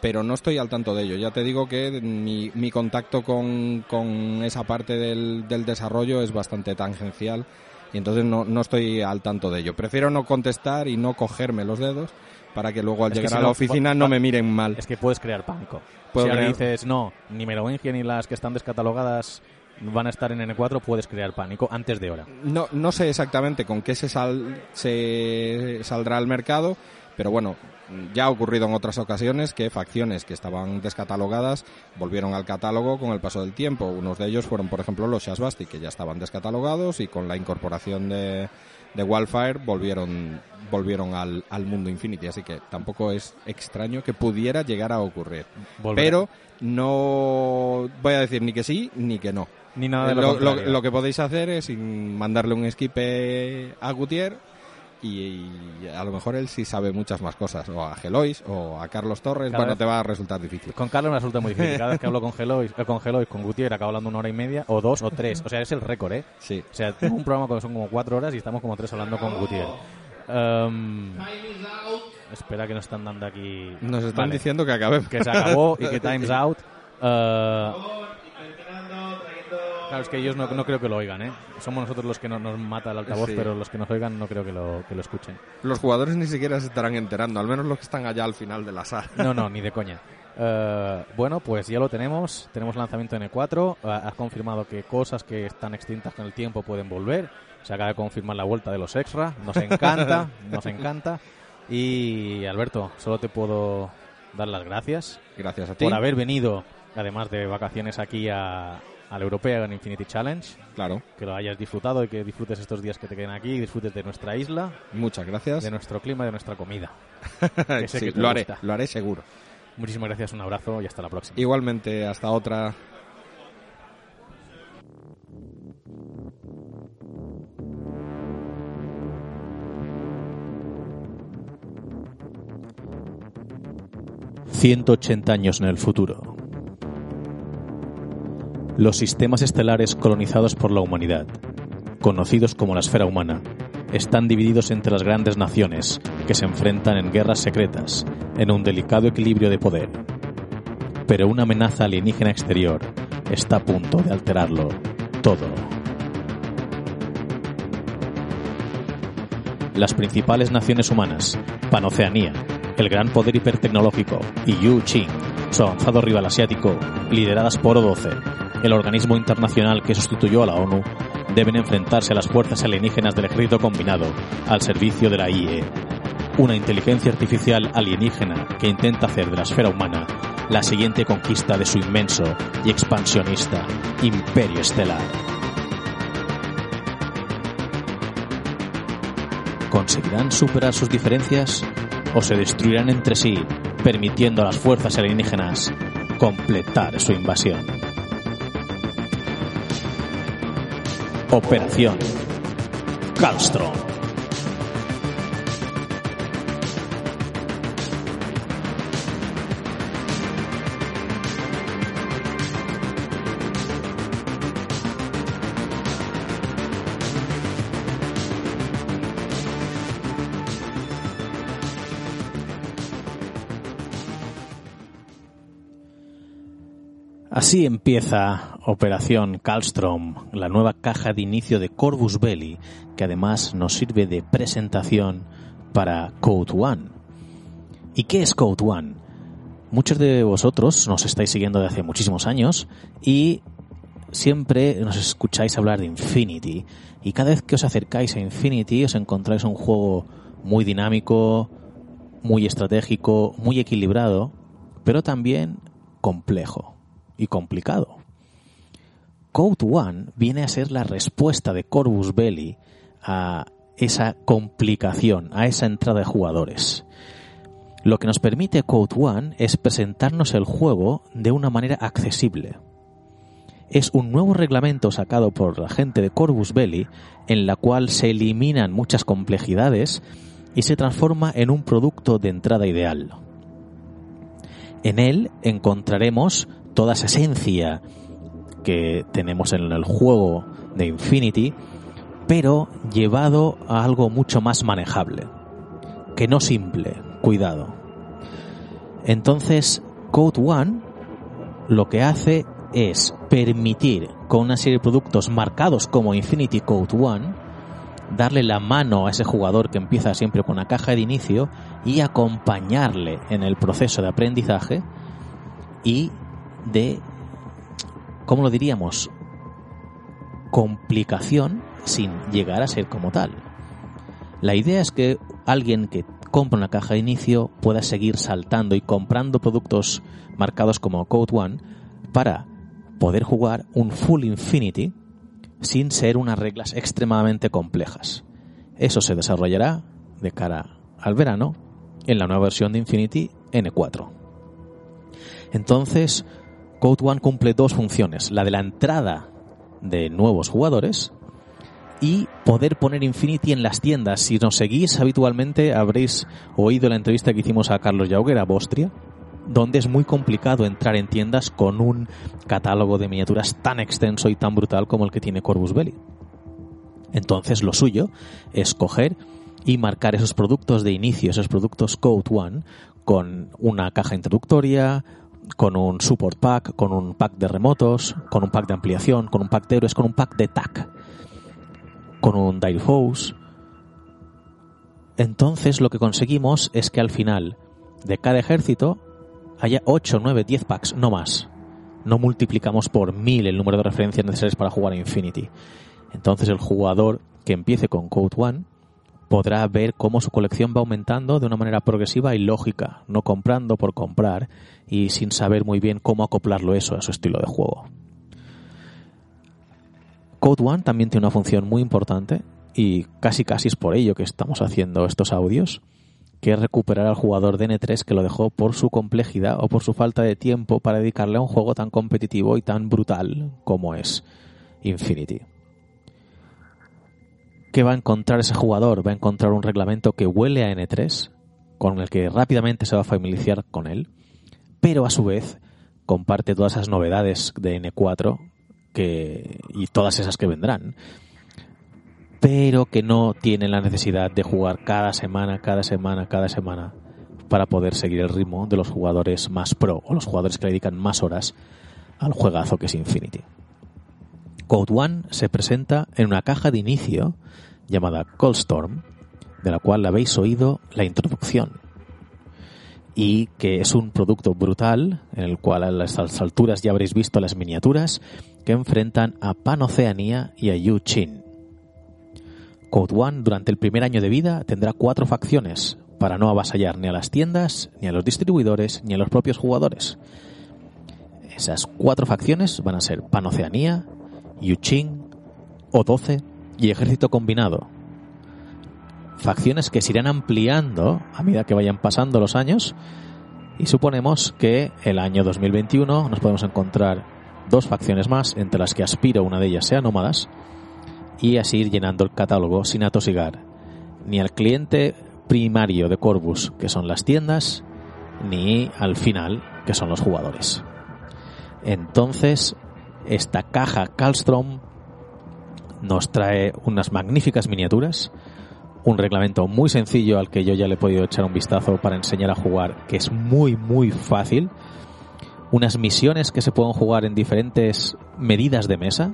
pero no estoy al tanto de ello. Ya te digo que mi, mi contacto con, con esa parte del, del desarrollo es bastante tangencial y entonces no, no estoy al tanto de ello. Prefiero no contestar y no cogerme los dedos para que luego al Es llegar si a la no, oficina no me miren mal. Es que puedes crear pánico. Si ahora crear- dices, no, ni Merovingia ni las que están descatalogadas van a estar en N4, puedes crear pánico antes de hora. No, no sé exactamente con qué se, sal- se saldrá al mercado, pero bueno, ya ha ocurrido en otras ocasiones que facciones que estaban descatalogadas volvieron al catálogo con el paso del tiempo. Unos de ellos fueron, por ejemplo, los Shasbasti, que ya estaban descatalogados y con la incorporación de, de Wildfire volvieron, volvieron al, al mundo Infinity. Así que tampoco es extraño que pudiera llegar a ocurrir. Pero no voy a decir ni que sí ni que no. Ni nada de lo, lo, lo- contrario. lo que podéis hacer es mandarle un esquipe a Gutier y, a lo mejor él sí sabe muchas más cosas. O a Gelois o a Carlos Torres, Cada bueno, vez- te va a resultar difícil. Con Carlos me resulta muy difícil. Cada vez que hablo con Gelois, eh, con Gelois, con Gutiérrez, acabo hablando una hora y media, o dos, o tres. O sea, es el récord, ¿eh? Sí. O sea, tengo un programa que son como cuatro horas y estamos como tres hablando con Gutiérrez. Em, espera que nos están dando aquí... Nos están Vale. diciendo que acabemos. que se acabó y que *laughs* time's out. Eh, claro, es que ellos no, no creo que lo oigan, ¿eh? Somos nosotros los que no- nos mata el altavoz, Sí. pero los que nos oigan no creo que lo, que lo escuchen. Los jugadores ni siquiera se estarán enterando, al menos los que están allá al final de la sala. No, no, ni de coña. Eh, bueno, pues ya lo tenemos. Tenemos lanzamiento en E4. Eh, has confirmado que cosas que están extintas con el tiempo pueden volver. Se acaba de confirmar la vuelta de los extra. Nos encanta, *laughs* nos encanta. Y Alberto, solo te puedo dar las gracias Gracias a ti. por haber venido, además de vacaciones aquí a, a la European Infinity Challenge. Claro, Que lo hayas disfrutado y que disfrutes estos días que te queden aquí. y Disfrutes de nuestra isla, muchas gracias. de nuestro clima y de nuestra comida. *laughs* que sé Sí, que te lo haré, lo haré seguro. Muchísimas gracias, un abrazo y hasta la próxima. Igualmente, hasta otra. y 180 años en el futuro. Los sistemas estelares colonizados por la humanidad, conocidos como la esfera humana, están divididos entre las grandes naciones que se enfrentan en guerras secretas, en un delicado equilibrio de poder. Pero una amenaza alienígena exterior está a punto de alterarlo todo. Las principales naciones humanas, Panoceanía, el gran poder hipertecnológico, y Yu Qing, su avanzado rival asiático, lideradas por O12, el organismo internacional que sustituyó a la ONU, deben enfrentarse a las fuerzas alienígenas del ejército combinado al servicio de la IE, una inteligencia artificial alienígena que intenta hacer de la esfera humana la siguiente conquista de su inmenso y expansionista imperio estelar. ¿Conseguirán superar sus diferencias o se destruirán entre sí, permitiendo a las fuerzas alienígenas completar su invasión? Operación Kallstrom. Así empieza Operación Kallstrom, la nueva caja de inicio de Corvus Belli, que además nos sirve de presentación para Code One. ¿Y qué es Code One? Muchos de vosotros nos estáis siguiendo desde hace muchísimos años y siempre nos escucháis hablar de Infinity. Y cada vez que os acercáis a Infinity os encontráis un juego muy dinámico, muy estratégico, muy equilibrado, pero también complejo y complicado. Code One viene a ser la respuesta de Corvus Belli a esa complicación, a esa entrada de jugadores. Lo que nos permite Code One es presentarnos el juego de una manera accesible. Es un nuevo reglamento sacado por la gente de Corvus Belli en la cual se eliminan muchas complejidades y se transforma en un producto de entrada ideal. En él encontraremos toda esa esencia que tenemos en el juego de Infinity, pero llevado a algo mucho más manejable. Que no simple, cuidado. Entonces, Code One lo que hace es permitir con una serie de productos marcados como Infinity Code One, darle la mano a ese jugador que empieza siempre con una caja de inicio y acompañarle en el proceso de aprendizaje y de, ¿cómo lo diríamos? Complicación sin llegar a ser como tal. La idea es que alguien que compra una caja de inicio pueda seguir saltando y comprando productos marcados como Code One para poder jugar un Full Infinity sin ser unas reglas extremadamente complejas. Eso se desarrollará de cara al verano en la nueva versión de Infinity N4. Entonces, Code One cumple dos funciones, la de la entrada de nuevos jugadores y poder poner Infinity en las tiendas. Si nos seguís habitualmente habréis oído la entrevista que hicimos a Carlos Jauger a Bostria, donde es muy complicado entrar en tiendas con un catálogo de miniaturas tan extenso y tan brutal como el que tiene Corvus Belli. Entonces lo suyo es coger y marcar esos productos de inicio, esos productos Code One, con una caja introductoria, con un support pack, con un pack de remotos, con un pack de ampliación, con un pack de héroes, con un pack de TAC, con un Dire Foes. Entonces lo que conseguimos es que al final de cada ejército haya 8, 9, 10 packs, no más. No multiplicamos por mil el número de referencias necesarias para jugar a Infinity. Entonces el jugador que empiece con Code One podrá ver cómo su colección va aumentando de una manera progresiva y lógica, no comprando por comprar y sin saber muy bien cómo acoplarlo eso a su estilo de juego. Code One también tiene una función muy importante y casi casi es por ello que estamos haciendo estos audios, que es recuperar al jugador de N3 que lo dejó por su complejidad o por su falta de tiempo para dedicarle a un juego tan competitivo y tan brutal como es Infinity. ¿Qué va a encontrar ese jugador? Va a encontrar un reglamento que huele a N3, con el que rápidamente se va a familiarizar con él, pero a su vez comparte todas esas novedades de N4 que, y todas esas que vendrán, pero que no tiene la necesidad de jugar cada semana, cada semana, cada semana para poder seguir el ritmo de los jugadores más pro o los jugadores que le dedican más horas al juegazo que es Infinity. Code One se presenta en una caja de inicio llamada Cold de la cual habéis oído la introducción y que es un producto brutal en el cual a las alturas ya habréis visto las miniaturas que enfrentan a Panoceanía y a Yu Chin. Code One durante el primer año de vida tendrá cuatro facciones para no avasallar ni a las tiendas, ni a los distribuidores, ni a los propios jugadores. Esas cuatro facciones van a ser Panoceanía, Yuching, O12 y Ejército Combinado. Facciones que se irán ampliando a medida que vayan pasando los años y suponemos que el año 2021 nos podemos encontrar dos facciones más, entre las que aspiro una de ellas sea Nómadas, y así ir llenando el catálogo sin atosigar ni al cliente primario de Corvus, que son las tiendas, ni al final, que son los jugadores. Entonces, esta caja Calstrom nos trae unas magníficas miniaturas, un reglamento muy sencillo al que yo ya le he podido echar un vistazo para enseñar a jugar, que es muy muy fácil, unas misiones que se pueden jugar en diferentes medidas de mesa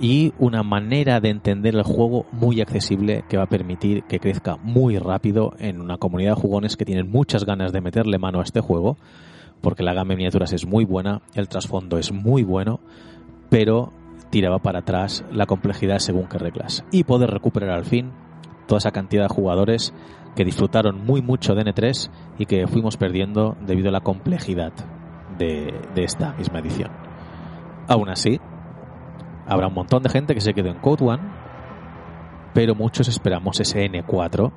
y una manera de entender el juego muy accesible que va a permitir que crezca muy rápido en una comunidad de jugones que tienen muchas ganas de meterle mano a este juego porque la gama de miniaturas es muy buena, el trasfondo es muy bueno, pero tiraba para atrás la complejidad según qué reglas. Y poder recuperar al fin toda esa cantidad de jugadores que disfrutaron muy mucho de N3 y que fuimos perdiendo debido a la complejidad de, esta misma edición. Aún así, habrá un montón de gente que se quedó en Code One, pero muchos esperamos ese N4,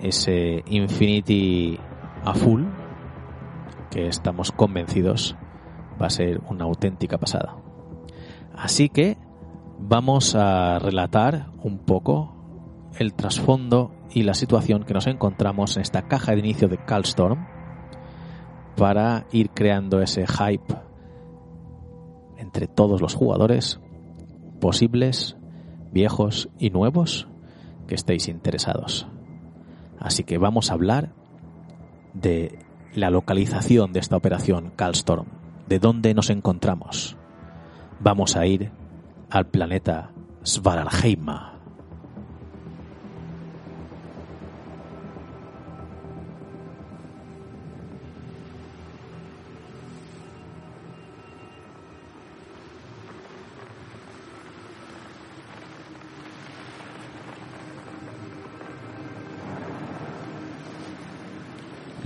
ese Infinity a full, que estamos convencidos va a ser una auténtica pasada. Así que vamos a relatar un poco el trasfondo y la situación que nos encontramos en esta caja de inicio de Calstorm para ir creando ese hype entre todos los jugadores posibles, viejos y nuevos que estéis interesados. Así que vamos a hablar de la localización de esta operación Calstorm, de dónde nos encontramos. Vamos a ir al planeta Svaralheima.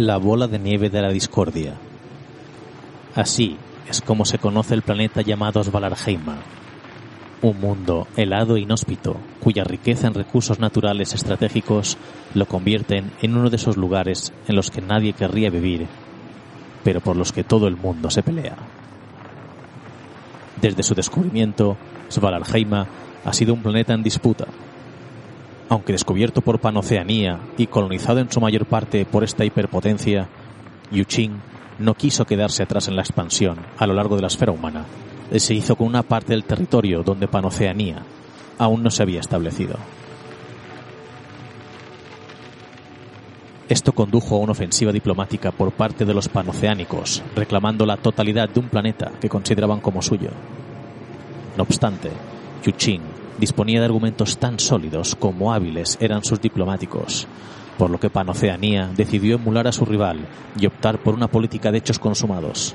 la bola de nieve de la discordia. Así es como se conoce el planeta llamado Svalarheima, un mundo helado e inhóspito, cuya riqueza en recursos naturales estratégicos lo convierten en uno de esos lugares en los que nadie querría vivir, pero por los que todo el mundo se pelea. Desde su descubrimiento, Svalarheima ha sido un planeta en disputa. Aunque descubierto por Panoceanía y colonizado en su mayor parte por esta hiperpotencia, Yuching no quiso quedarse atrás en la expansión a lo largo de la esfera humana. Se hizo con una parte del territorio donde Panoceanía aún no se había establecido. Esto condujo a una ofensiva diplomática por parte de los panoceánicos, reclamando la totalidad de un planeta que consideraban como suyo. No obstante, Yuching disponía de argumentos tan sólidos como hábiles eran sus diplomáticos, por lo que Panoceanía decidió emular a su rival y optar por una política de hechos consumados.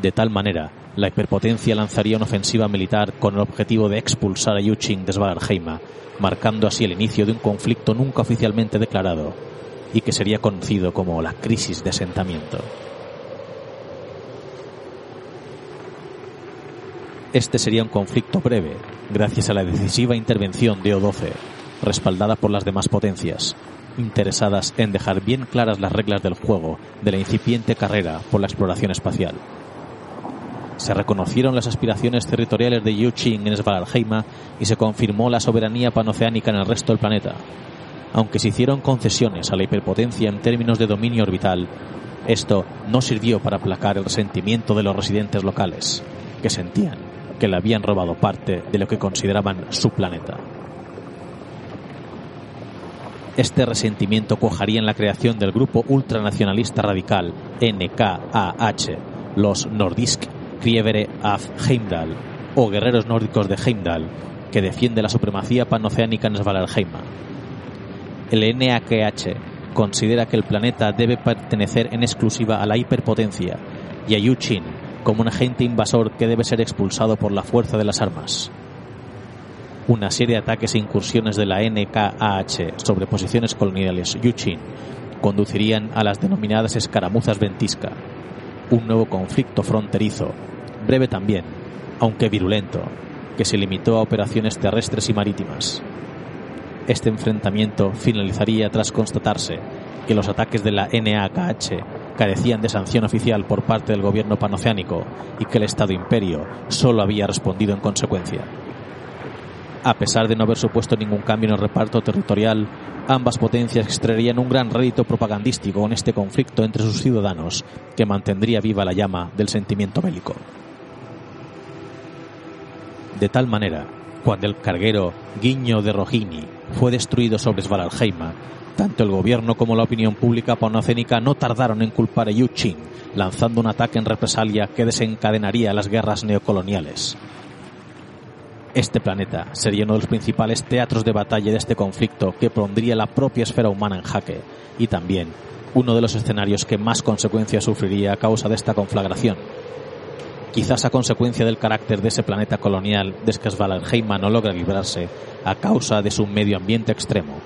De tal manera, la hiperpotencia lanzaría una ofensiva militar con el objetivo de expulsar a Yuching de Svaralheima, marcando así el inicio de un conflicto nunca oficialmente declarado y que sería conocido como la crisis de asentamiento. Este sería un conflicto breve, gracias a la decisiva intervención de O-12, respaldada por las demás potencias, interesadas en dejar bien claras las reglas del juego de la incipiente carrera por la exploración espacial. Se reconocieron las aspiraciones territoriales de Yu Qing en Svaralheima y se confirmó la soberanía panoceánica en el resto del planeta. Aunque se hicieron concesiones a la hiperpotencia en términos de dominio orbital, esto no sirvió para aplacar el resentimiento de los residentes locales, que sentían que le habían robado parte de lo que consideraban su planeta. Este resentimiento cuajaría en la creación del grupo ultranacionalista radical NKAH, los Nordisk Krievere af Heimdall, o guerreros nórdicos de Heimdall, que defiende la supremacía panoceánica en Svalbard. El NAKH considera que el planeta debe pertenecer en exclusiva a la hiperpotencia y a Yuchin como un agente invasor que debe ser expulsado por la fuerza de las armas. Una serie de ataques e incursiones de la NKAH sobre posiciones coloniales Yuchin conducirían a las denominadas escaramuzas ventisca, un nuevo conflicto fronterizo, breve también, aunque virulento, que se limitó a operaciones terrestres y marítimas. Este enfrentamiento finalizaría tras constatarse que los ataques de la NAKH carecían de sanción oficial por parte del gobierno panoceánico y que el Estado imperio solo había respondido en consecuencia. A pesar de no haber supuesto ningún cambio en el reparto territorial, ambas potencias extraerían un gran rédito propagandístico en este conflicto entre sus ciudadanos que mantendría viva la llama del sentimiento bélico. De tal manera, cuando el carguero Guiño de Rohini fue destruido sobre Svaralheima, tanto el gobierno como la opinión pública panocénica no tardaron en culpar a Yu Qing, lanzando un ataque en represalia que desencadenaría las guerras neocoloniales. Este planeta sería uno de los principales teatros de batalla de este conflicto que pondría la propia esfera humana en jaque y también uno de los escenarios que más consecuencias sufriría a causa de esta conflagración. Quizás a consecuencia del carácter de ese planeta colonial de que no logra librarse a causa de su medio ambiente extremo,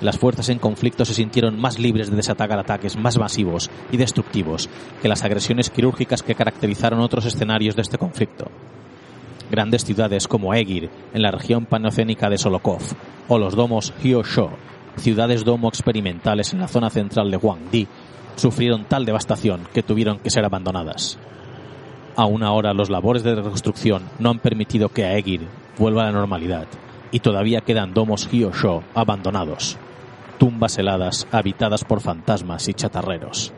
las fuerzas en conflicto se sintieron más libres de desatacar ataques más masivos y destructivos que las agresiones quirúrgicas que caracterizaron otros escenarios de este conflicto. Grandes ciudades como Egir, en la región panocénica de Solokov, o los domos Hyosho, ciudades domo experimentales en la zona central de Guangdi, sufrieron tal devastación que tuvieron que ser abandonadas. Aún ahora los labores de reconstrucción no han permitido que Aegir vuelva a la normalidad y todavía quedan domos Hyosho abandonados, tumbas heladas habitadas por fantasmas y chatarreros.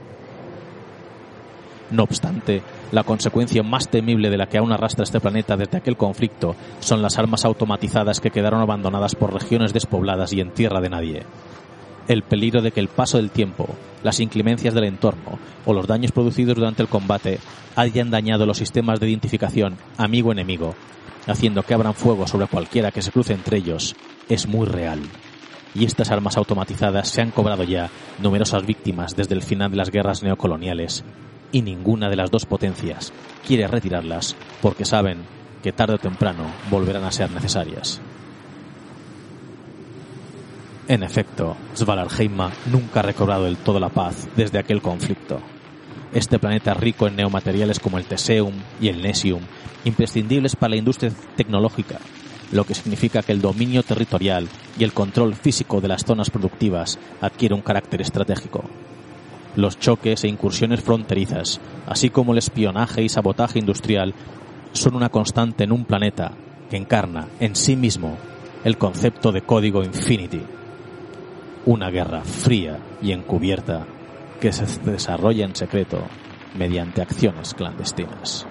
No obstante, la consecuencia más temible de la que aún arrastra este planeta desde aquel conflicto son las armas automatizadas que quedaron abandonadas por regiones despobladas y en tierra de nadie. El peligro de que el paso del tiempo, las inclemencias del entorno o los daños producidos durante el combate hayan dañado los sistemas de identificación amigo-enemigo, haciendo que abran fuego sobre cualquiera que se cruce entre ellos, es muy real y estas armas automatizadas se han cobrado ya numerosas víctimas desde el final de las guerras neocoloniales y ninguna de las dos potencias quiere retirarlas porque saben que tarde o temprano volverán a ser necesarias. En efecto, Svalarheima nunca ha recobrado del todo la paz desde aquel conflicto. Este planeta rico en neomateriales como el Teseum y el Nesium, imprescindibles para la industria tecnológica, lo que significa que el dominio territorial y el control físico de las zonas productivas adquiere un carácter estratégico. Los choques e incursiones fronterizas, así como el espionaje y sabotaje industrial, son una constante en un planeta que encarna en sí mismo el concepto de código Infinity, una guerra fría y encubierta que se desarrolla en secreto mediante acciones clandestinas.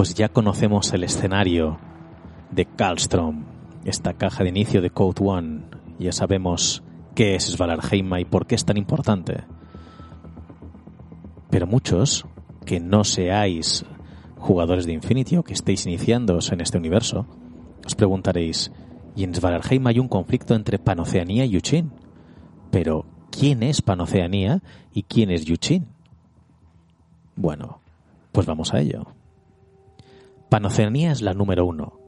Pues ya conocemos el escenario de Karlstrom, esta caja de inicio de Code One. Ya sabemos qué es Svalarheima y por qué es tan importante. Pero muchos que no seáis jugadores de Infinity o que estéis iniciándoos en este universo, os preguntaréis, ¿y en Svalarheim hay un conflicto entre Panoceanía y Yuchin? Pero, ¿quién es Panoceanía y quién es Yuchin? Bueno, pues vamos a ello. Panoceanía es la número uno,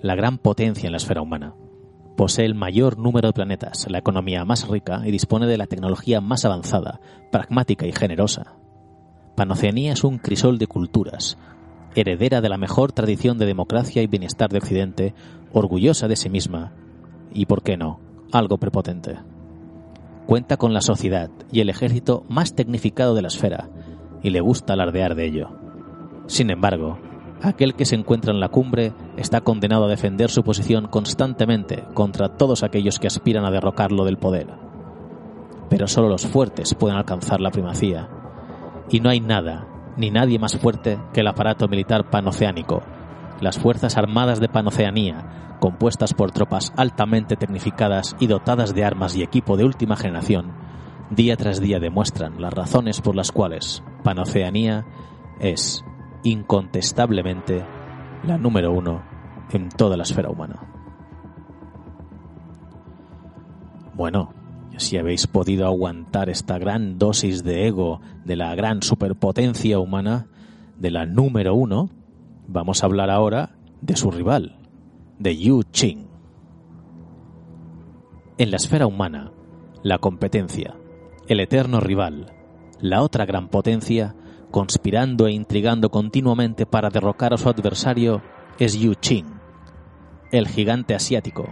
la gran potencia en la esfera humana. Posee el mayor número de planetas, la economía más rica y dispone de la tecnología más avanzada, pragmática y generosa. Panoceanía es un crisol de culturas, heredera de la mejor tradición de democracia y bienestar de Occidente, orgullosa de sí misma y, por qué no, algo prepotente. Cuenta con la sociedad y el ejército más tecnificado de la esfera, y le gusta alardear de ello. Sin embargo, aquel que se encuentra en la cumbre está condenado a defender su posición constantemente contra todos aquellos que aspiran a derrocarlo del poder. Pero solo los fuertes pueden alcanzar la primacía, y no hay nada ni nadie más fuerte que el aparato militar panoceánico, las Fuerzas Armadas de Panoceanía, compuestas por tropas altamente tecnificadas y dotadas de armas y equipo de última generación, día tras día demuestran las razones por las cuales Panoceanía es incontestablemente la número uno en toda la esfera humana. Bueno, si habéis podido aguantar esta gran dosis de ego de la gran superpotencia humana, de la número uno, vamos a hablar ahora de su rival, de Yu Qing. En la esfera humana, la competencia, el eterno rival, la otra gran potencia, conspirando e intrigando continuamente para derrocar a su adversario, es Yu Qing, el gigante asiático.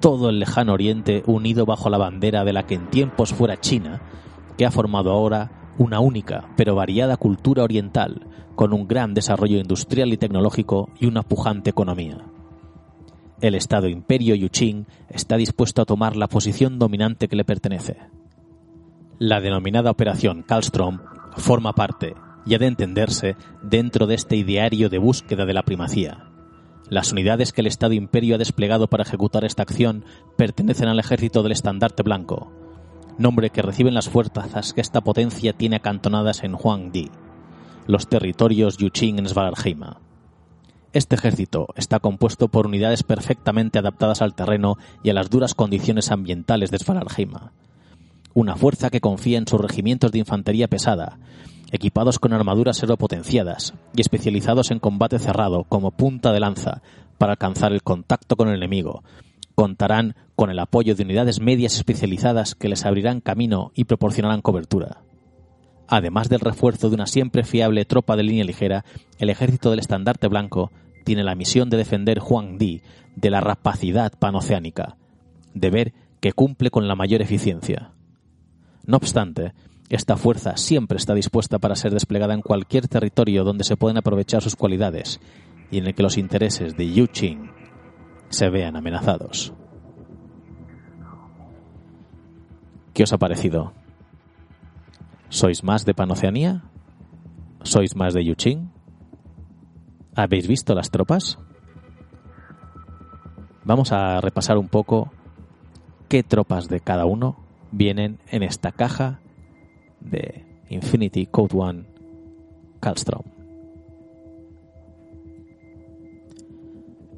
Todo el lejano oriente unido bajo la bandera de la que en tiempos fuera China, que ha formado ahora una única pero variada cultura oriental, con un gran desarrollo industrial y tecnológico y una pujante economía. El Estado Imperio Yuqing está dispuesto a tomar la posición dominante que le pertenece. La denominada Operación Kallstrom forma parte, y ha de entenderse, dentro de este ideario de búsqueda de la primacía. Las unidades que el Estado Imperio ha desplegado para ejecutar esta acción pertenecen al ejército del Estandarte Blanco, nombre que reciben las fuerzas que esta potencia tiene acantonadas en Huangdi, los territorios Yuqing en Svalarheima. Este ejército está compuesto por unidades perfectamente adaptadas al terreno y a las duras condiciones ambientales de Svalarheima, una fuerza que confía en sus regimientos de infantería pesada, equipados con armaduras aeropotenciadas y especializados en combate cerrado como punta de lanza para alcanzar el contacto con el enemigo. Contarán con el apoyo de unidades medias especializadas que les abrirán camino y proporcionarán cobertura. Además del refuerzo de una siempre fiable tropa de línea ligera, el ejército del estandarte blanco tiene la misión de defender Di de la rapacidad panoceánica, deber que cumple con la mayor eficiencia. No obstante, esta fuerza siempre está dispuesta para ser desplegada en cualquier territorio donde se pueden aprovechar sus cualidades y en el que los intereses de Yu Qing se vean amenazados. ¿Qué os ha parecido? ¿Sois más de Panoceanía? ¿Sois más de Yu Qing? ¿Habéis visto las tropas? Vamos a repasar un poco qué tropas de cada uno vienen en esta caja de Infinity Code One Calstrom.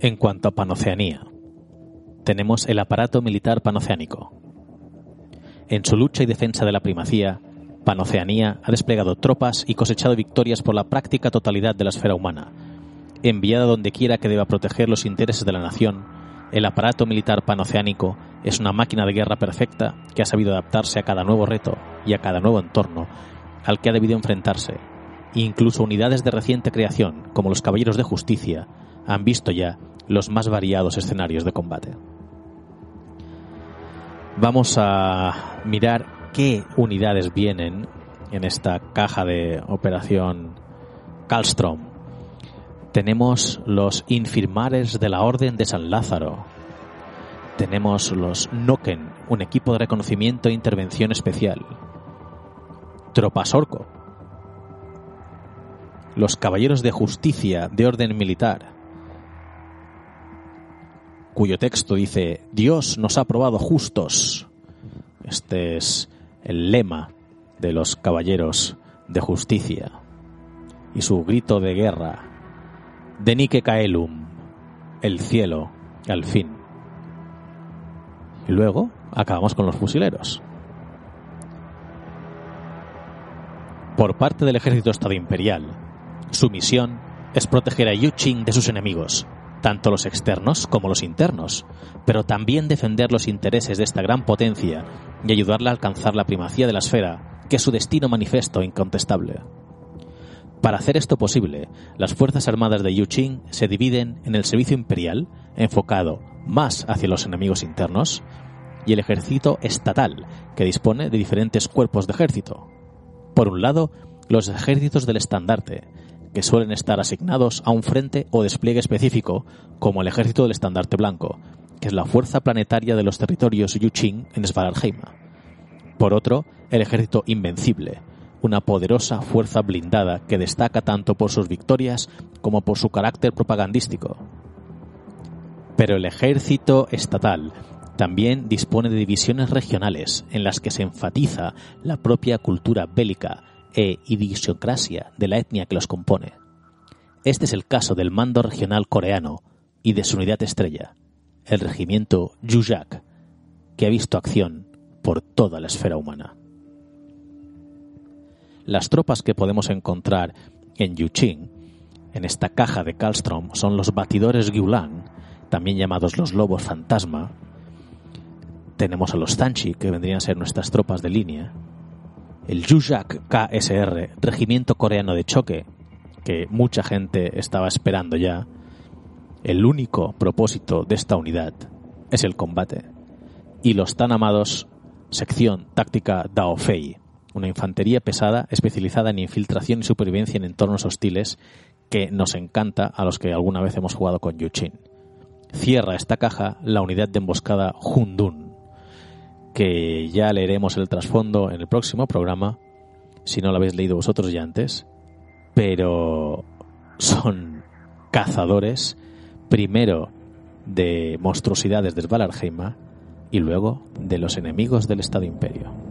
En cuanto a Panoceanía, tenemos el aparato militar panoceánico. En su lucha y defensa de la primacía, Panoceanía ha desplegado tropas y cosechado victorias por la práctica totalidad de la esfera humana, enviada donde quiera que deba proteger los intereses de la nación el aparato militar panoceánico es una máquina de guerra perfecta que ha sabido adaptarse a cada nuevo reto y a cada nuevo entorno al que ha debido enfrentarse. Incluso unidades de reciente creación, como los Caballeros de Justicia, han visto ya los más variados escenarios de combate. Vamos a mirar qué unidades vienen en esta caja de operación Kallstrom. Tenemos los infirmares de la Orden de San Lázaro. Tenemos los Noken, un equipo de reconocimiento e intervención especial. Tropas Orco. Los Caballeros de Justicia de Orden Militar cuyo texto dice, Dios nos ha probado justos. Este es el lema de los caballeros de justicia. Y su grito de guerra, Denique Caelum, el cielo, al fin. Y luego acabamos con los fusileros. Por parte del ejército Estado Imperial, su misión es proteger a Yu Qing de sus enemigos, tanto los externos como los internos, pero también defender los intereses de esta gran potencia y ayudarla a alcanzar la primacía de la esfera, que es su destino manifiesto e incontestable. Para hacer esto posible, las Fuerzas Armadas de Yuqing se dividen en el servicio imperial, enfocado más hacia los enemigos internos, y el ejército estatal, que dispone de diferentes cuerpos de ejército. Por un lado, los ejércitos del estandarte, que suelen estar asignados a un frente o despliegue específico, como el Ejército del Estandarte Blanco, que es la fuerza planetaria de los territorios Yuqing en Svaralheim. Por otro, el Ejército Invencible, una poderosa fuerza blindada que destaca tanto por sus victorias como por su carácter propagandístico. Pero el ejército estatal también dispone de divisiones regionales en las que se enfatiza la propia cultura bélica e idiosincrasia de la etnia que los compone. Este es el caso del mando regional coreano y de su unidad estrella, el regimiento Yujak, que ha visto acción por toda la esfera humana. Las tropas que podemos encontrar en Yuqing, en esta caja de Kallstrom, son los batidores Gulan, también llamados los lobos fantasma. Tenemos a los Zanchi, que vendrían a ser nuestras tropas de línea, el Yujak KSR, regimiento coreano de choque, que mucha gente estaba esperando ya, el único propósito de esta unidad es el combate. Y los tan amados sección táctica Dao Fei, una infantería pesada especializada en infiltración y supervivencia en entornos hostiles que nos encanta a los que alguna vez hemos jugado con Yuchin. Cierra esta caja la unidad de emboscada Hundun, que ya leeremos el trasfondo en el próximo programa, si no lo habéis leído vosotros ya antes, pero son cazadores primero de monstruosidades de Svalarheima y luego de los enemigos del Estado Imperio.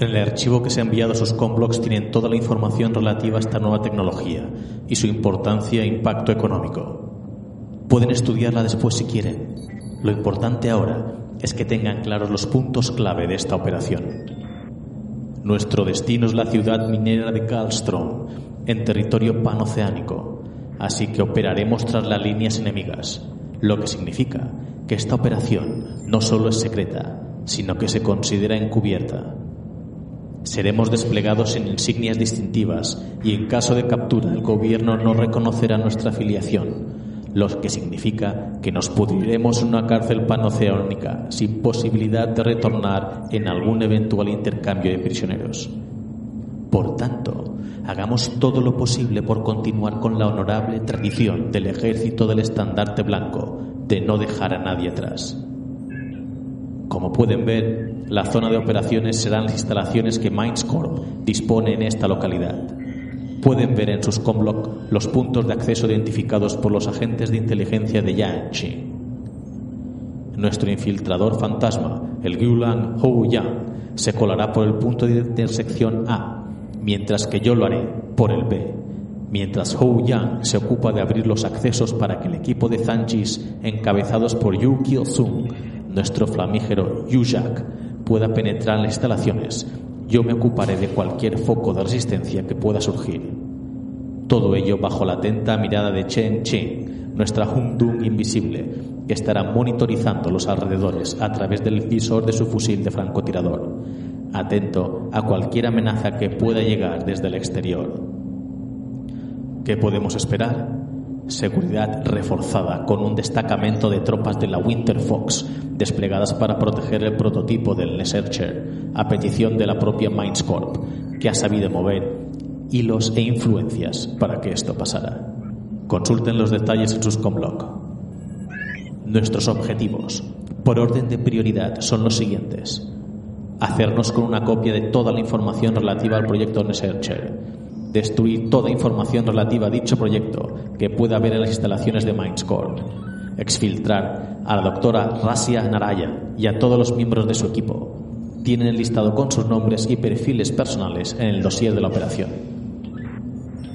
En el archivo que se ha enviado a sus Comblocks tienen toda la información relativa a esta nueva tecnología y su importancia e impacto económico. Pueden estudiarla después si quieren. Lo importante ahora es que tengan claros los puntos clave de esta operación. Nuestro destino es la ciudad minera de Kallstrom, en territorio panoceánico, así que operaremos tras las líneas enemigas, lo que significa que esta operación no solo es secreta, sino que se considera encubierta. Seremos desplegados en insignias distintivas y en caso de captura el gobierno no reconocerá nuestra afiliación, lo que significa que nos pudriremos en una cárcel panoceónica sin posibilidad de retornar en algún eventual intercambio de prisioneros. Por tanto, hagamos todo lo posible por continuar con la honorable tradición del ejército del estandarte blanco de no dejar a nadie atrás. Como pueden ver, la zona de operaciones serán las instalaciones que Mindscorp dispone en esta localidad. Pueden ver en sus Comlock los puntos de acceso identificados por los agentes de inteligencia de Yanchi. Nuestro infiltrador fantasma, el Gulan Hou Yang, se colará por el punto de intersección A, mientras que yo lo haré por el B. mientras Hou Yang se ocupa de abrir los accesos para que el equipo de Zanjis, encabezados por Yu Kyo-sung, nuestro flamígero Yu Jack, pueda penetrar en las instalaciones, yo me ocuparé de cualquier foco de resistencia que pueda surgir. Todo ello bajo la atenta mirada de Chen Ching, nuestra Dung invisible, que estará monitorizando los alrededores a través del visor de su fusil de francotirador, atento a cualquier amenaza que pueda llegar desde el exterior. ¿Qué podemos esperar? Seguridad reforzada con un destacamento de tropas de la Winter Fox desplegadas para proteger el prototipo del Searcher a petición de la propia Minds Corp, que ha sabido mover hilos e influencias para que esto pasara. Consulten los detalles en sus comlog. Nuestros objetivos, por orden de prioridad, son los siguientes. Hacernos con una copia de toda la información relativa al proyecto Searcher destruir toda información relativa a dicho proyecto que pueda haber en las instalaciones de Mindscorp, exfiltrar a la doctora Rasia Naraya y a todos los miembros de su equipo. Tienen el listado con sus nombres y perfiles personales en el dossier de la operación.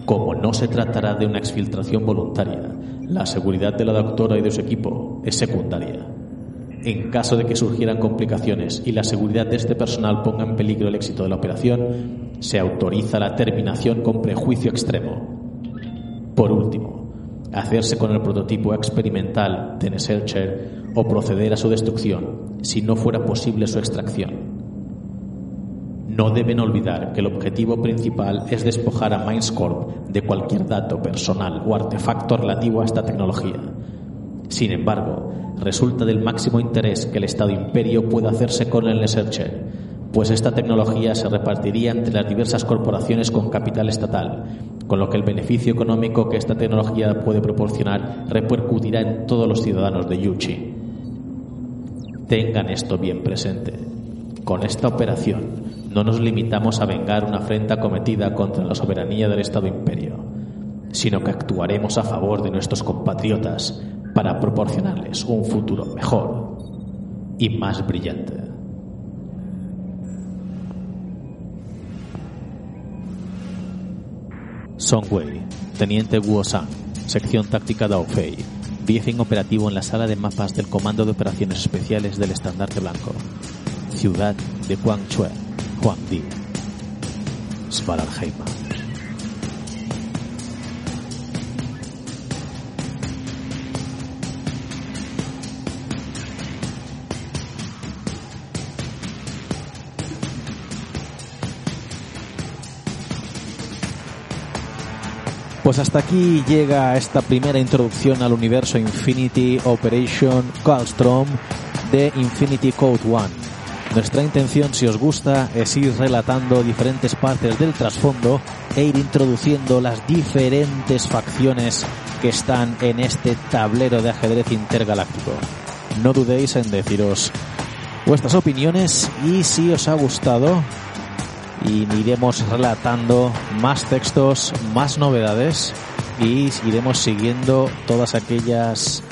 Como no se tratará de una exfiltración voluntaria, la seguridad de la doctora y de su equipo es secundaria. En caso de que surgieran complicaciones y la seguridad de este personal ponga en peligro el éxito de la operación, se autoriza la terminación con prejuicio extremo. Por último, hacerse con el prototipo experimental de Nesercher o proceder a su destrucción si no fuera posible su extracción. No deben olvidar que el objetivo principal es despojar a Mindscorp de cualquier dato personal o artefacto relativo a esta tecnología. Sin embargo, resulta del máximo interés que el Estado Imperio pueda hacerse con el Nesercher pues esta tecnología se repartiría entre las diversas corporaciones con capital estatal, con lo que el beneficio económico que esta tecnología puede proporcionar repercutirá en todos los ciudadanos de Yuchi. Tengan esto bien presente. Con esta operación no nos limitamos a vengar una afrenta cometida contra la soberanía del Estado Imperio, sino que actuaremos a favor de nuestros compatriotas para proporcionarles un futuro mejor y más brillante. Songwei, Teniente Guo-san, Sección Táctica Daofei, briefing operativo en la sala de mapas del Comando de Operaciones Especiales del Estandarte Blanco, Ciudad de Guangzhou, Huangdi, Svaralheim. Pues hasta aquí llega esta primera introducción al universo Infinity Operation Callstrom de Infinity Code One. Nuestra intención, si os gusta, es ir relatando diferentes partes del trasfondo e ir introduciendo las diferentes facciones que están en este tablero de ajedrez intergaláctico. No dudéis en deciros vuestras opiniones y si os ha gustado, y iremos relatando más textos, más novedades y iremos siguiendo todas aquellas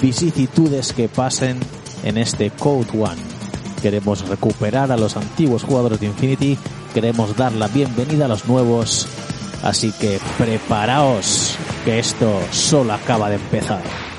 vicisitudes que pasen en este Code One. Queremos recuperar a los antiguos jugadores de Infinity, queremos dar la bienvenida a los nuevos, así que preparaos que esto solo acaba de empezar.